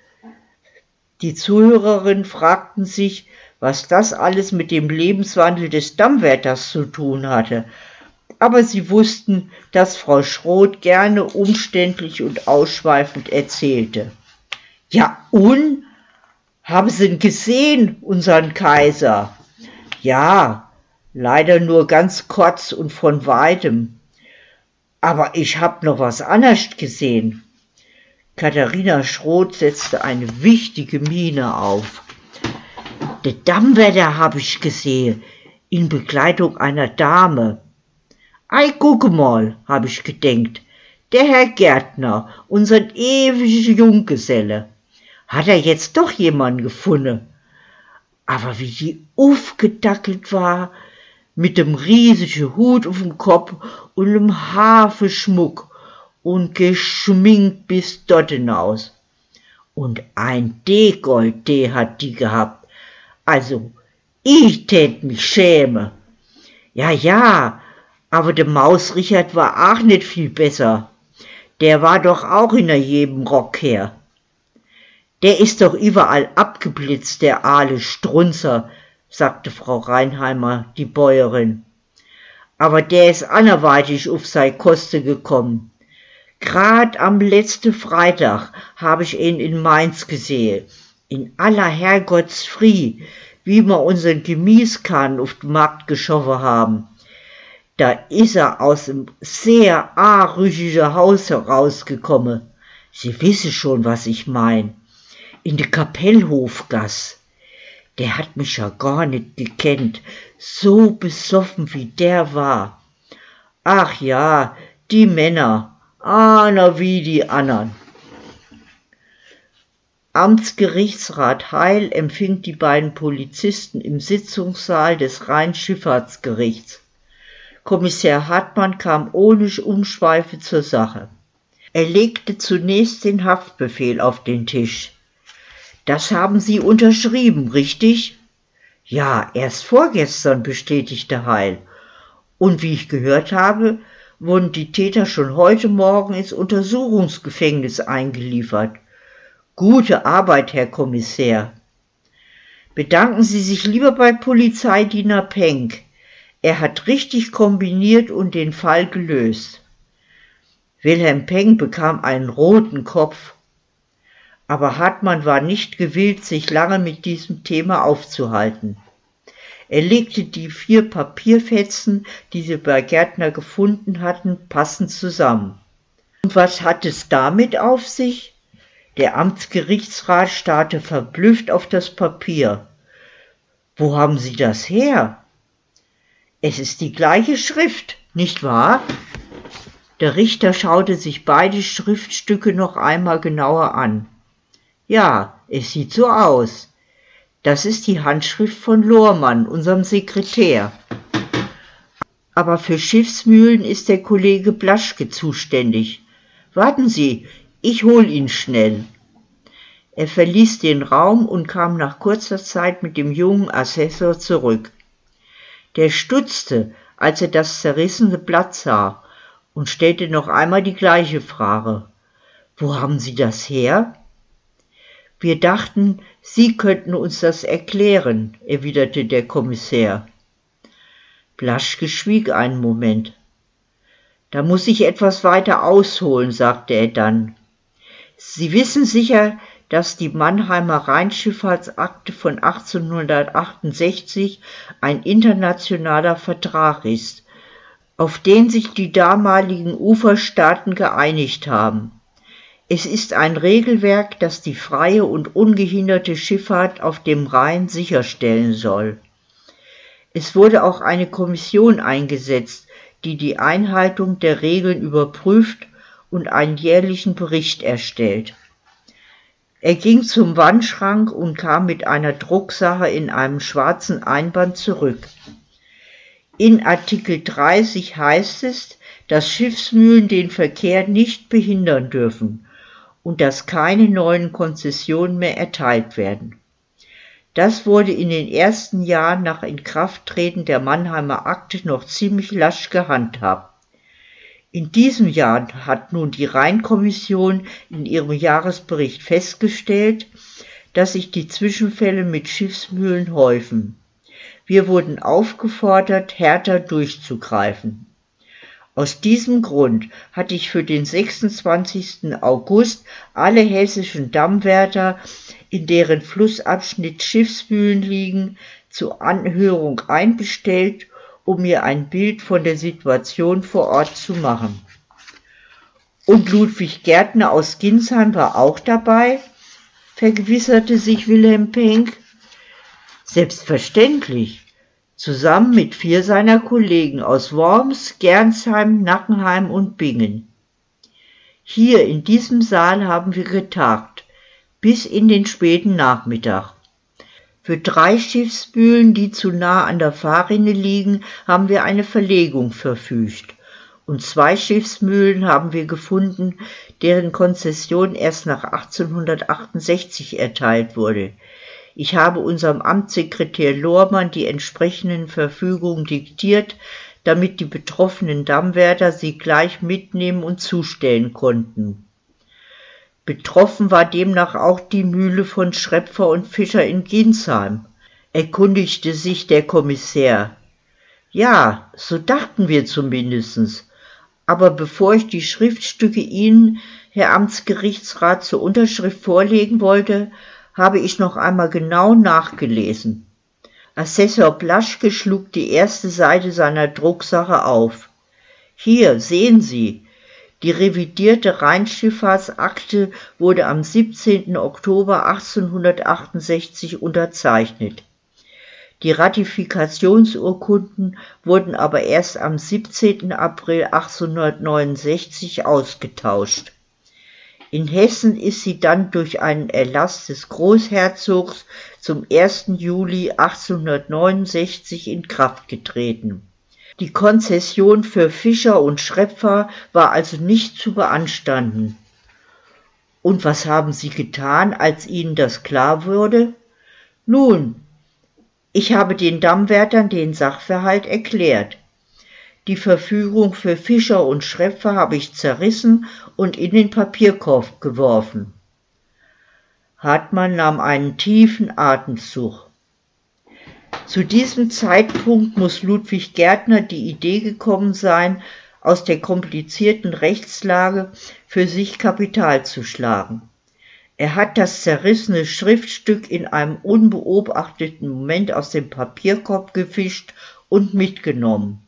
Die Zuhörerinnen fragten sich, was das alles mit dem Lebenswandel des Dammwärters zu tun hatte. Aber sie wussten, dass Frau Schroth gerne umständlich und ausschweifend erzählte. Ja, und? Haben Sie ihn gesehen, unseren Kaiser? Ja, leider nur ganz kurz und von weitem. Aber ich hab noch was anderes gesehen. Katharina Schroth setzte eine wichtige Miene auf. Der Dammwärter hab ich gesehen, in Begleitung einer Dame. Ei, gucke mal, hab ich gedenkt, der Herr Gärtner, unser ewiger Junggeselle. Hat er jetzt doch jemanden gefunden? Aber wie die aufgedackelt war, mit dem riesigen Hut auf dem Kopf und dem Hafenschmuck und geschminkt bis dort hinaus. Und ein Dekolleté hat die gehabt. Also, ich tät mich schäme. Ja, ja, aber der Maus Richard war auch nicht viel besser. Der war doch auch in jedem Rock her. Der ist doch überall abgeblitzt, der aale Strunzer, sagte Frau Reinheimer, die Bäuerin. Aber der ist anderweitig auf sei Koste gekommen. Grad am letzten Freitag habe ich ihn in Mainz gesehen, in aller Herrgottsfrie, wie wir unseren Gemießkahn auf den Markt geschoffen haben. Da is er aus dem sehr arüchigen Haus herausgekommen. Sie wissen schon, was ich mein. In de Kapellhofgass. Der hat mich ja gar nicht gekannt, so besoffen wie der war. Ach ja, die Männer, einer wie die andern. Amtsgerichtsrat Heil empfing die beiden Polizisten im Sitzungssaal des Rheinschifffahrtsgerichts. Kommissar Hartmann kam ohne Umschweife zur Sache. Er legte zunächst den Haftbefehl auf den Tisch. Das haben Sie unterschrieben, richtig? Ja, erst vorgestern, bestätigte Heil. Und wie ich gehört habe, wurden die Täter schon heute Morgen ins Untersuchungsgefängnis eingeliefert. Gute Arbeit, Herr Kommissär. Bedanken Sie sich lieber bei Polizeidiener Penck. Er hat richtig kombiniert und den Fall gelöst. Wilhelm Penck bekam einen roten Kopf. Aber Hartmann war nicht gewillt, sich lange mit diesem Thema aufzuhalten. Er legte die vier Papierfetzen, die sie bei Gärtner gefunden hatten, passend zusammen. Und was hat es damit auf sich? Der Amtsgerichtsrat starrte verblüfft auf das Papier. Wo haben Sie das her? Es ist die gleiche Schrift, nicht wahr? Der Richter schaute sich beide Schriftstücke noch einmal genauer an. Ja, es sieht so aus. Das ist die Handschrift von Lohrmann, unserem Sekretär. Aber für Schiffsmühlen ist der Kollege Blaschke zuständig. Warten Sie, ich hol ihn schnell. Er verließ den Raum und kam nach kurzer Zeit mit dem jungen Assessor zurück. Der stutzte, als er das zerrissene Blatt sah und stellte noch einmal die gleiche Frage. Wo haben Sie das her? Wir dachten, Sie könnten uns das erklären, erwiderte der Kommissär. Blaschke schwieg einen Moment. Da muss ich etwas weiter ausholen, sagte er dann. Sie wissen sicher, dass die Mannheimer Rheinschifffahrtsakte von 1868 ein internationaler Vertrag ist, auf den sich die damaligen Uferstaaten geeinigt haben. Es ist ein Regelwerk, das die freie und ungehinderte Schifffahrt auf dem Rhein sicherstellen soll. Es wurde auch eine Kommission eingesetzt, die die Einhaltung der Regeln überprüft und einen jährlichen Bericht erstellt. Er ging zum Wandschrank und kam mit einer Drucksache in einem schwarzen Einband zurück. In Artikel 30 heißt es, dass Schiffsmühlen den Verkehr nicht behindern dürfen und dass keine neuen Konzessionen mehr erteilt werden. Das wurde in den ersten Jahren nach Inkrafttreten der Mannheimer Akte noch ziemlich lasch gehandhabt. In diesem Jahr hat nun die Rheinkommission in ihrem Jahresbericht festgestellt, dass sich die Zwischenfälle mit Schiffsmühlen häufen. Wir wurden aufgefordert, härter durchzugreifen. Aus diesem Grund hatte ich für den 26. August alle hessischen Dammwärter, in deren Flussabschnitt Schiffsmühlen liegen, zur Anhörung einbestellt, um mir ein Bild von der Situation vor Ort zu machen. Und Ludwig Gärtner aus Ginsheim war auch dabei, vergewisserte sich Wilhelm Penck. Selbstverständlich zusammen mit vier seiner Kollegen aus Worms, Gernsheim, Nackenheim und Bingen. Hier in diesem Saal haben wir getagt, bis in den späten Nachmittag. Für drei Schiffsbühlen, die zu nah an der Fahrrinne liegen, haben wir eine Verlegung verfügt. Und zwei Schiffsmühlen haben wir gefunden, deren Konzession erst nach 1868 erteilt wurde. Ich habe unserem Amtssekretär Lohrmann die entsprechenden Verfügungen diktiert, damit die betroffenen Dammwärter sie gleich mitnehmen und zustellen konnten. Betroffen war demnach auch die Mühle von Schrepfer und Fischer in Ginsheim, erkundigte sich der Kommissär. Ja, so dachten wir zumindestens. Aber bevor ich die Schriftstücke Ihnen, Herr Amtsgerichtsrat, zur Unterschrift vorlegen wollte, habe ich noch einmal genau nachgelesen. Assessor Blaschke schlug die erste Seite seiner Drucksache auf. Hier sehen Sie, die revidierte Rheinschifffahrtsakte wurde am 17. Oktober 1868 unterzeichnet. Die Ratifikationsurkunden wurden aber erst am 17. April 1869 ausgetauscht. In Hessen ist sie dann durch einen Erlass des Großherzogs zum 1. Juli 1869 in Kraft getreten. Die Konzession für Fischer und Schrepfer war also nicht zu beanstanden. Und was haben Sie getan, als Ihnen das klar wurde? Nun, ich habe den Dammwärtern den Sachverhalt erklärt. Die Verfügung für Fischer und Schrepfer habe ich zerrissen und in den Papierkorb geworfen. Hartmann nahm einen tiefen Atemzug. Zu diesem Zeitpunkt muss Ludwig Gärtner die Idee gekommen sein, aus der komplizierten Rechtslage für sich Kapital zu schlagen. Er hat das zerrissene Schriftstück in einem unbeobachteten Moment aus dem Papierkorb gefischt und mitgenommen.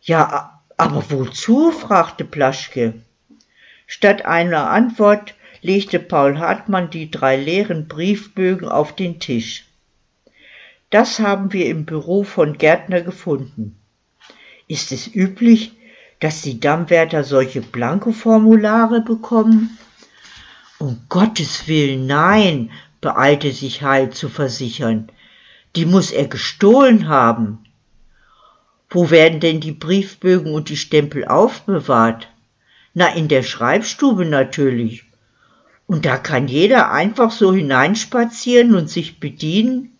Ja, aber wozu? fragte Plaschke. Statt einer Antwort legte Paul Hartmann die drei leeren Briefbögen auf den Tisch. Das haben wir im Büro von Gärtner gefunden. Ist es üblich, dass die Dammwärter solche Blankoformulare bekommen? Um Gottes Willen, nein, beeilte sich Heil zu versichern. Die muss er gestohlen haben. Wo werden denn die Briefbögen und die Stempel aufbewahrt? Na, in der Schreibstube natürlich. Und da kann jeder einfach so hineinspazieren und sich bedienen?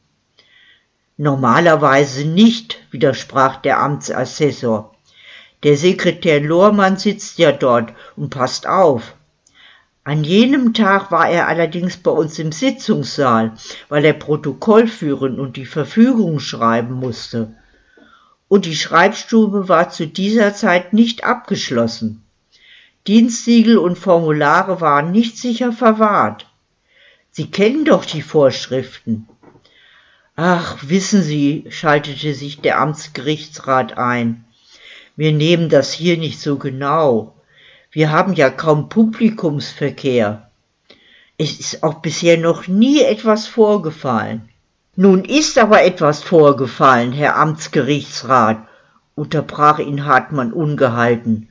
Normalerweise nicht, widersprach der Amtsassessor. Der Sekretär Lohrmann sitzt ja dort und passt auf. An jenem Tag war er allerdings bei uns im Sitzungssaal, weil er Protokoll führen und die Verfügung schreiben musste und die Schreibstube war zu dieser Zeit nicht abgeschlossen. Dienstsiegel und Formulare waren nicht sicher verwahrt. Sie kennen doch die Vorschriften. Ach, wissen Sie, schaltete sich der Amtsgerichtsrat ein, wir nehmen das hier nicht so genau. Wir haben ja kaum Publikumsverkehr. Es ist auch bisher noch nie etwas vorgefallen. Nun ist aber etwas vorgefallen, Herr Amtsgerichtsrat, unterbrach ihn Hartmann ungehalten.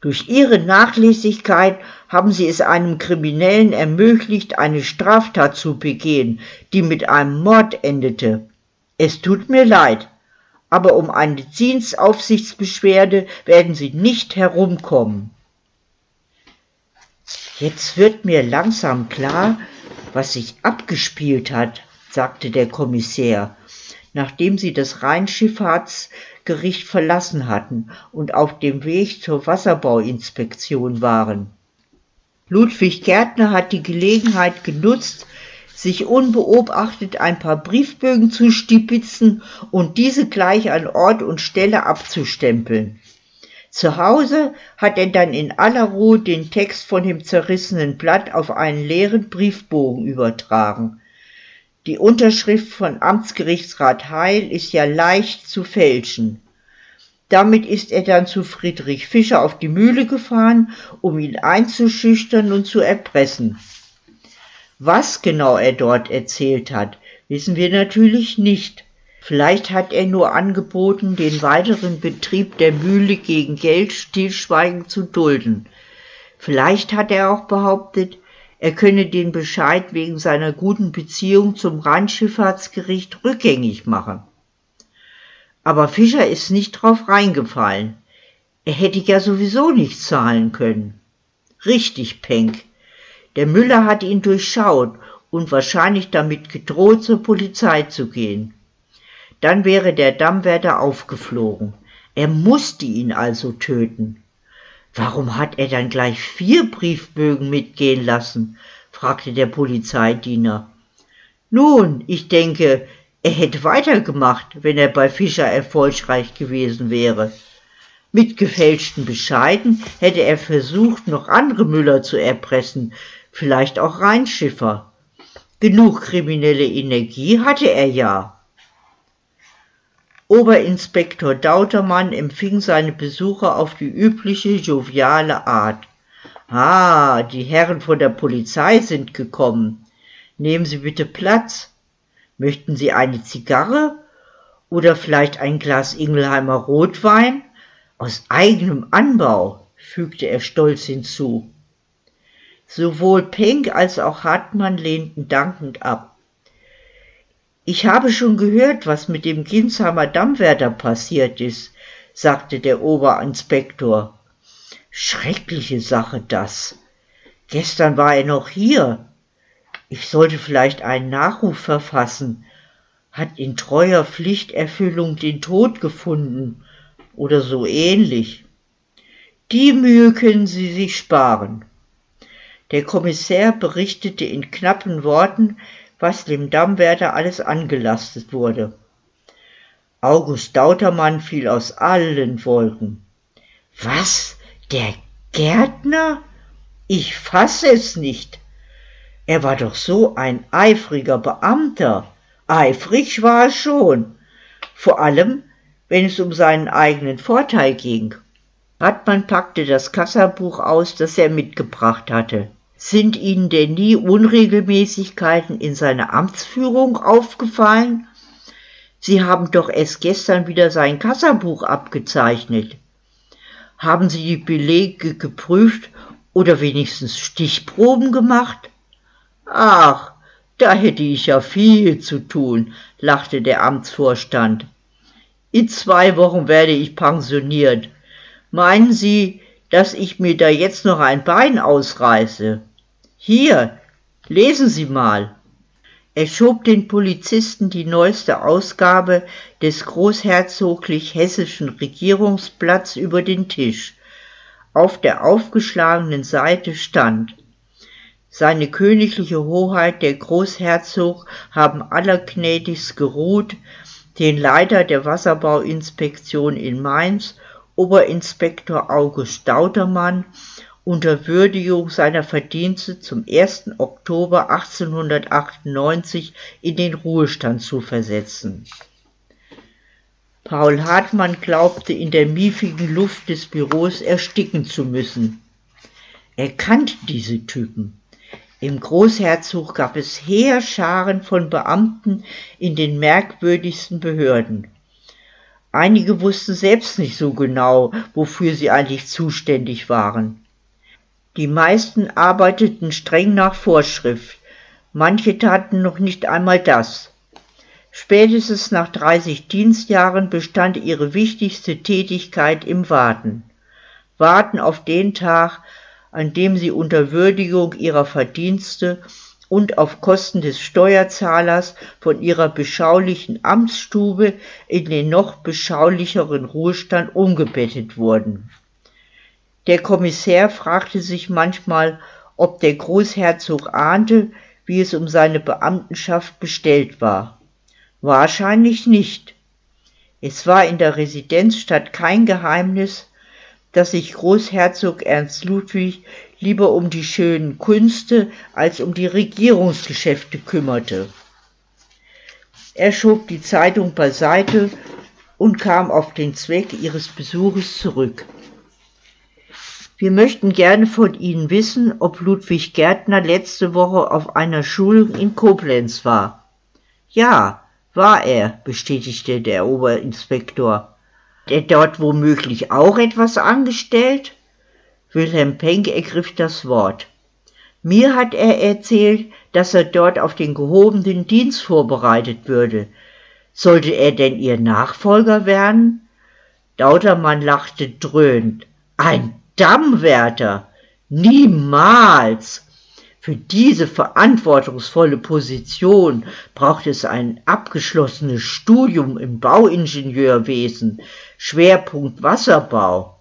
Durch Ihre Nachlässigkeit haben Sie es einem Kriminellen ermöglicht, eine Straftat zu begehen, die mit einem Mord endete. Es tut mir leid, aber um eine Dienstaufsichtsbeschwerde werden Sie nicht herumkommen. Jetzt wird mir langsam klar, was sich abgespielt hat, sagte der Kommissär. nachdem sie das Rheinschifffahrtsgericht verlassen hatten und auf dem Weg zur Wasserbauinspektion waren. Ludwig Gärtner hat die Gelegenheit genutzt, sich unbeobachtet ein paar Briefbögen zu stipitzen und diese gleich an Ort und Stelle abzustempeln. Zu Hause hat er dann in aller Ruhe den Text von dem zerrissenen Blatt auf einen leeren Briefbogen übertragen. Die Unterschrift von Amtsgerichtsrat Heil ist ja leicht zu fälschen. Damit ist er dann zu Friedrich Fischer auf die Mühle gefahren, um ihn einzuschüchtern und zu erpressen. Was genau er dort erzählt hat, wissen wir natürlich nicht. Vielleicht hat er nur angeboten, den weiteren Betrieb der Mühle gegen Geld stillschweigend zu dulden. Vielleicht hat er auch behauptet, er könne den Bescheid wegen seiner guten Beziehung zum Rheinschifffahrtsgericht rückgängig machen. Aber Fischer ist nicht drauf reingefallen. Er hätte ja sowieso nicht zahlen können. Richtig, Penck. Der Müller hat ihn durchschaut und wahrscheinlich damit gedroht, zur Polizei zu gehen. Dann wäre der Dammwärter aufgeflogen. Er musste ihn also töten. Warum hat er dann gleich vier Briefbögen mitgehen lassen? fragte der Polizeidiener. Nun, ich denke, er hätte weitergemacht, wenn er bei Fischer erfolgreich gewesen wäre. Mit gefälschten Bescheiden hätte er versucht, noch andere Müller zu erpressen, vielleicht auch Rheinschiffer. Genug kriminelle Energie hatte er ja. Oberinspektor Dautermann empfing seine Besucher auf die übliche joviale Art. Ah, die Herren von der Polizei sind gekommen. Nehmen Sie bitte Platz. Möchten Sie eine Zigarre oder vielleicht ein Glas Ingelheimer Rotwein aus eigenem Anbau, fügte er stolz hinzu. Sowohl Penck als auch Hartmann lehnten dankend ab. Ich habe schon gehört, was mit dem Ginsheimer Dammwärter passiert ist, sagte der Oberinspektor. Schreckliche Sache das. Gestern war er noch hier. Ich sollte vielleicht einen Nachruf verfassen. Hat in treuer Pflichterfüllung den Tod gefunden oder so ähnlich. Die Mühe können Sie sich sparen. Der Kommissär berichtete in knappen Worten, was dem Dammwärter alles angelastet wurde. August Dautermann fiel aus allen Wolken. Was? Der Gärtner? Ich fasse es nicht. Er war doch so ein eifriger Beamter. Eifrig war er schon. Vor allem, wenn es um seinen eigenen Vorteil ging. Hartmann packte das Kassabuch aus, das er mitgebracht hatte. Sind Ihnen denn nie Unregelmäßigkeiten in seiner Amtsführung aufgefallen? Sie haben doch erst gestern wieder sein Kassabuch abgezeichnet. Haben Sie die Belege geprüft oder wenigstens Stichproben gemacht? Ach, da hätte ich ja viel zu tun, lachte der Amtsvorstand. In zwei Wochen werde ich pensioniert. Meinen Sie, dass ich mir da jetzt noch ein Bein ausreiße? Hier, lesen Sie mal. Er schob den Polizisten die neueste Ausgabe des großherzoglich hessischen Regierungsblatts über den Tisch. Auf der aufgeschlagenen Seite stand Seine königliche Hoheit der Großherzog haben allergnädigst geruht, den Leiter der Wasserbauinspektion in Mainz, Oberinspektor August Dautermann unter Würdigung seiner Verdienste zum 1. Oktober 1898 in den Ruhestand zu versetzen. Paul Hartmann glaubte in der miefigen Luft des Büros ersticken zu müssen. Er kannte diese Typen. Im Großherzog gab es Heerscharen von Beamten in den merkwürdigsten Behörden. Einige wussten selbst nicht so genau, wofür sie eigentlich zuständig waren. Die meisten arbeiteten streng nach Vorschrift, manche taten noch nicht einmal das. Spätestens nach 30 Dienstjahren bestand ihre wichtigste Tätigkeit im Warten. Warten auf den Tag, an dem sie unter Würdigung ihrer Verdienste und auf Kosten des Steuerzahlers von ihrer beschaulichen Amtsstube in den noch beschaulicheren Ruhestand umgebettet wurden. Der Kommissär fragte sich manchmal, ob der Großherzog ahnte, wie es um seine Beamtenschaft bestellt war. Wahrscheinlich nicht. Es war in der Residenzstadt kein Geheimnis, dass sich Großherzog Ernst Ludwig lieber um die schönen Künste als um die Regierungsgeschäfte kümmerte. Er schob die Zeitung beiseite und kam auf den Zweck ihres Besuches zurück. Wir möchten gerne von Ihnen wissen, ob Ludwig Gärtner letzte Woche auf einer Schulung in Koblenz war. Ja, war er, bestätigte der Oberinspektor. Er dort womöglich auch etwas angestellt? Wilhelm Penck ergriff das Wort. Mir hat er erzählt, dass er dort auf den gehobenen Dienst vorbereitet würde. Sollte er denn ihr Nachfolger werden? Dautermann lachte dröhnt. Ein Dammwärter? Niemals! Für diese verantwortungsvolle Position braucht es ein abgeschlossenes Studium im Bauingenieurwesen, Schwerpunkt Wasserbau.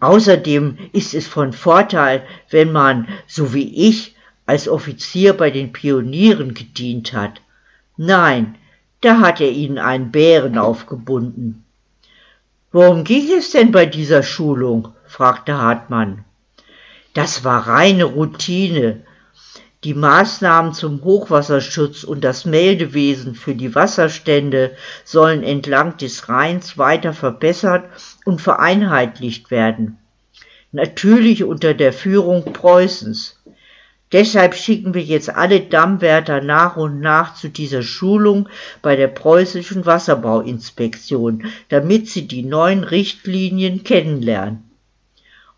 Außerdem ist es von Vorteil, wenn man, so wie ich, als Offizier bei den Pionieren gedient hat. Nein, da hat er ihnen einen Bären aufgebunden. Worum ging es denn bei dieser Schulung? Fragte Hartmann. Das war reine Routine. Die Maßnahmen zum Hochwasserschutz und das Meldewesen für die Wasserstände sollen entlang des Rheins weiter verbessert und vereinheitlicht werden. Natürlich unter der Führung Preußens. Deshalb schicken wir jetzt alle Dammwärter nach und nach zu dieser Schulung bei der preußischen Wasserbauinspektion, damit sie die neuen Richtlinien kennenlernen.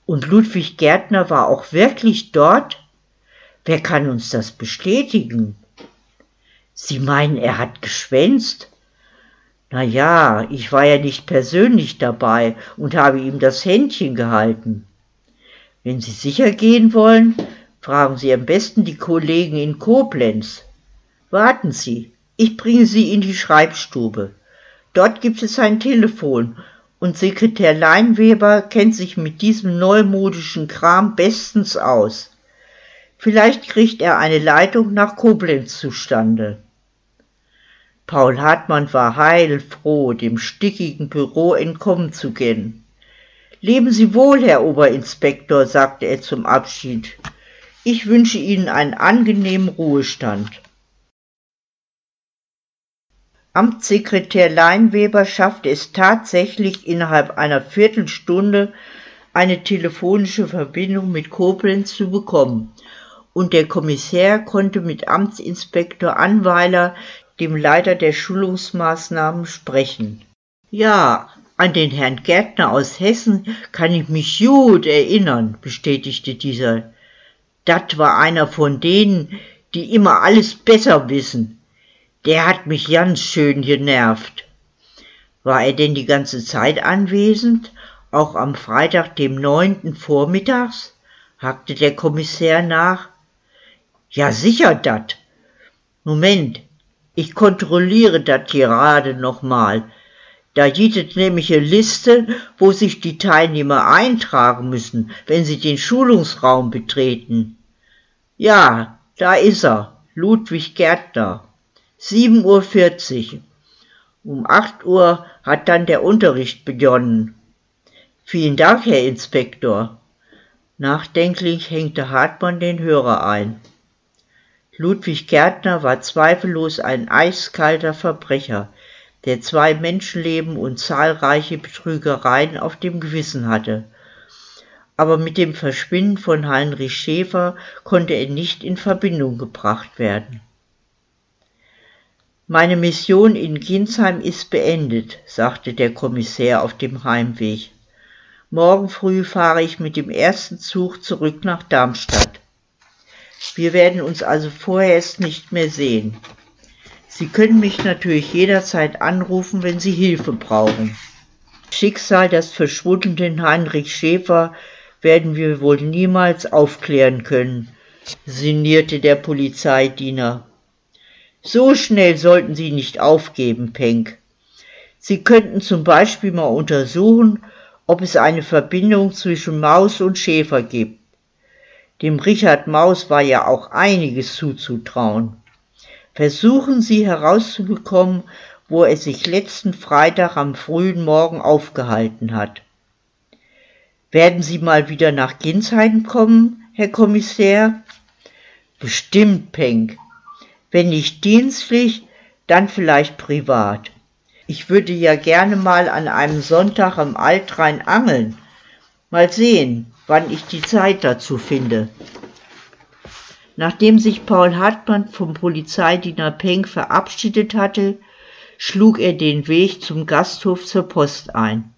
Und Ludwig Gärtner war auch wirklich dort? Wer kann uns das bestätigen? Sie meinen, er hat geschwänzt? Na ja, ich war ja nicht persönlich dabei und habe ihm das Händchen gehalten. Wenn Sie sicher gehen wollen, fragen Sie am besten die Kollegen in Koblenz. Warten Sie, ich bringe Sie in die Schreibstube. Dort gibt es ein Telefon und Sekretär Leinweber kennt sich mit diesem neumodischen Kram bestens aus. Vielleicht kriegt er eine Leitung nach Koblenz zustande. Paul Hartmann war heilfroh, dem stickigen Büro entkommen zu können. Leben Sie wohl, Herr Oberinspektor, sagte er zum Abschied. Ich wünsche Ihnen einen angenehmen Ruhestand. Amtssekretär Leinweber schaffte es tatsächlich innerhalb einer Viertelstunde, eine telefonische Verbindung mit Koblenz zu bekommen und der Kommissär konnte mit Amtsinspektor Anweiler, dem Leiter der Schulungsmaßnahmen, sprechen. Ja, an den Herrn Gärtner aus Hessen kann ich mich gut erinnern, bestätigte dieser. Dat war einer von denen, die immer alles besser wissen. Der hat mich ganz schön genervt. War er denn die ganze Zeit anwesend, auch am Freitag, dem neunten vormittags? hakte der Kommissär nach. Ja, sicher dat. Moment, ich kontrolliere dat gerade noch mal. Da gibt nämlich eine Liste, wo sich die Teilnehmer eintragen müssen, wenn sie den Schulungsraum betreten. Ja, da ist er, Ludwig Gärtner. 7.40 Uhr. Um 8 Uhr hat dann der Unterricht begonnen. Vielen Dank, Herr Inspektor. Nachdenklich hängte Hartmann den Hörer ein. Ludwig Gärtner war zweifellos ein eiskalter Verbrecher, der zwei Menschenleben und zahlreiche Betrügereien auf dem Gewissen hatte. Aber mit dem Verschwinden von Heinrich Schäfer konnte er nicht in Verbindung gebracht werden. Meine Mission in Ginsheim ist beendet, sagte der Kommissär auf dem Heimweg. Morgen früh fahre ich mit dem ersten Zug zurück nach Darmstadt. Wir werden uns also vorerst nicht mehr sehen. Sie können mich natürlich jederzeit anrufen, wenn Sie Hilfe brauchen. Schicksal des verschwundenen Heinrich Schäfer werden wir wohl niemals aufklären können, sinnierte der Polizeidiener. So schnell sollten Sie nicht aufgeben, Penck. Sie könnten zum Beispiel mal untersuchen, ob es eine Verbindung zwischen Maus und Schäfer gibt. Dem Richard Maus war ja auch einiges zuzutrauen. Versuchen Sie herauszubekommen, wo er sich letzten Freitag am frühen Morgen aufgehalten hat. Werden Sie mal wieder nach Ginsheim kommen, Herr Kommissär? Bestimmt, Penck. Wenn nicht dienstlich, dann vielleicht privat. Ich würde ja gerne mal an einem Sonntag am Altrhein angeln. Mal sehen, wann ich die Zeit dazu finde. Nachdem sich Paul Hartmann vom Polizeidiener Penck verabschiedet hatte, schlug er den Weg zum Gasthof zur Post ein.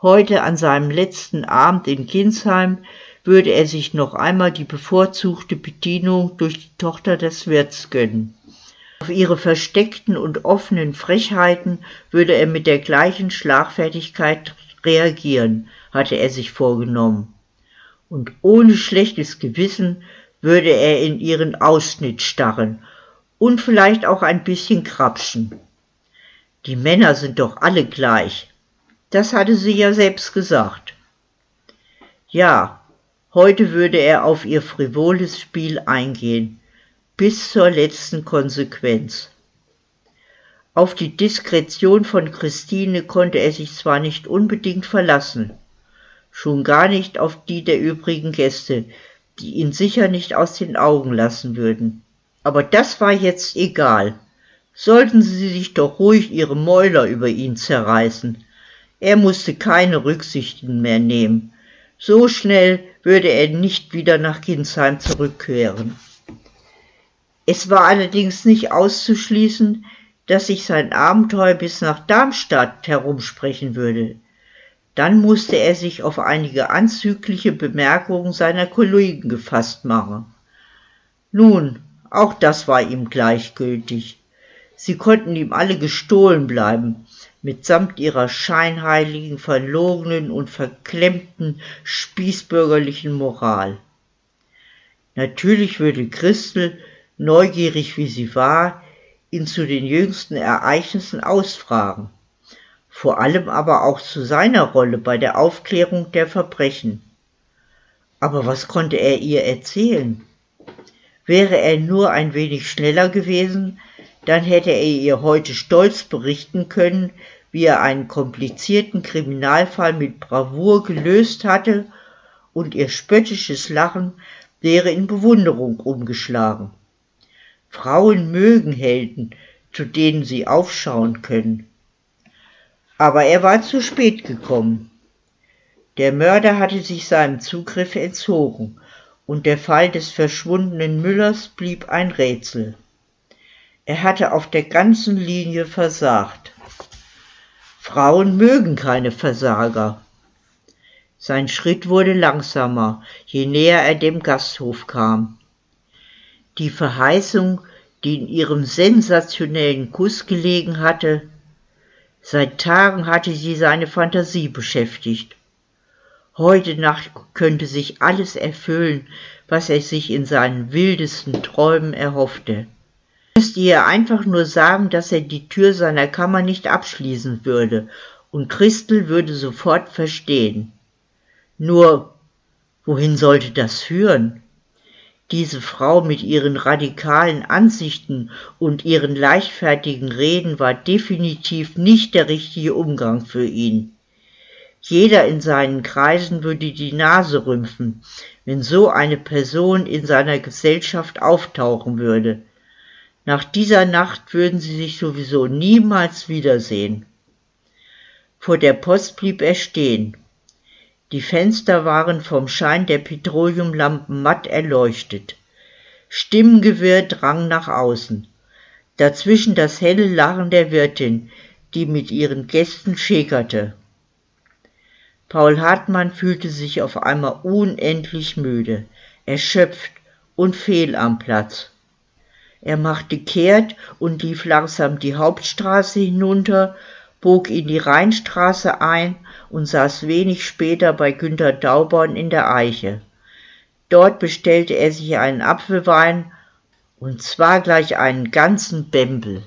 Heute an seinem letzten Abend in Kinsheim würde er sich noch einmal die bevorzugte Bedienung durch die Tochter des Wirts gönnen. Auf ihre versteckten und offenen Frechheiten würde er mit der gleichen Schlagfertigkeit reagieren, hatte er sich vorgenommen. Und ohne schlechtes Gewissen würde er in ihren Ausschnitt starren und vielleicht auch ein bisschen krapschen. Die Männer sind doch alle gleich. Das hatte sie ja selbst gesagt. Ja, heute würde er auf ihr frivoles Spiel eingehen, bis zur letzten Konsequenz. Auf die Diskretion von Christine konnte er sich zwar nicht unbedingt verlassen, schon gar nicht auf die der übrigen Gäste, die ihn sicher nicht aus den Augen lassen würden. Aber das war jetzt egal. Sollten sie sich doch ruhig ihre Mäuler über ihn zerreißen. Er musste keine Rücksichten mehr nehmen. So schnell würde er nicht wieder nach Ginsheim zurückkehren. Es war allerdings nicht auszuschließen, dass sich sein Abenteuer bis nach Darmstadt herumsprechen würde. Dann musste er sich auf einige anzügliche Bemerkungen seiner Kollegen gefasst machen. Nun, auch das war ihm gleichgültig. Sie konnten ihm alle gestohlen bleiben, mitsamt ihrer scheinheiligen, verlogenen und verklemmten spießbürgerlichen Moral. Natürlich würde Christel neugierig wie sie war, ihn zu den jüngsten Ereignissen ausfragen, vor allem aber auch zu seiner Rolle bei der Aufklärung der Verbrechen. Aber was konnte er ihr erzählen? Wäre er nur ein wenig schneller gewesen, dann hätte er ihr heute stolz berichten können, wie er einen komplizierten Kriminalfall mit Bravour gelöst hatte, und ihr spöttisches Lachen wäre in Bewunderung umgeschlagen. Frauen mögen Helden, zu denen sie aufschauen können. Aber er war zu spät gekommen. Der Mörder hatte sich seinem Zugriff entzogen, und der Fall des verschwundenen Müllers blieb ein Rätsel. Er hatte auf der ganzen Linie versagt. Frauen mögen keine Versager. Sein Schritt wurde langsamer, je näher er dem Gasthof kam. Die Verheißung, die in ihrem sensationellen Kuss gelegen hatte, seit Tagen hatte sie seine Fantasie beschäftigt. Heute Nacht könnte sich alles erfüllen, was er sich in seinen wildesten Träumen erhoffte. Müsste ihr einfach nur sagen, dass er die Tür seiner Kammer nicht abschließen würde, und Christel würde sofort verstehen. Nur, wohin sollte das führen? Diese Frau mit ihren radikalen Ansichten und ihren leichtfertigen Reden war definitiv nicht der richtige Umgang für ihn. Jeder in seinen Kreisen würde die Nase rümpfen, wenn so eine Person in seiner Gesellschaft auftauchen würde. Nach dieser Nacht würden sie sich sowieso niemals wiedersehen. Vor der Post blieb er stehen. Die Fenster waren vom Schein der Petroleumlampen matt erleuchtet. Stimmengewirr drang nach außen. Dazwischen das helle Lachen der Wirtin, die mit ihren Gästen schäkerte. Paul Hartmann fühlte sich auf einmal unendlich müde, erschöpft und fehl am Platz. Er machte kehrt und lief langsam die Hauptstraße hinunter, bog in die Rheinstraße ein und saß wenig später bei Günter Dauborn in der Eiche. Dort bestellte er sich einen Apfelwein, und zwar gleich einen ganzen Bembel.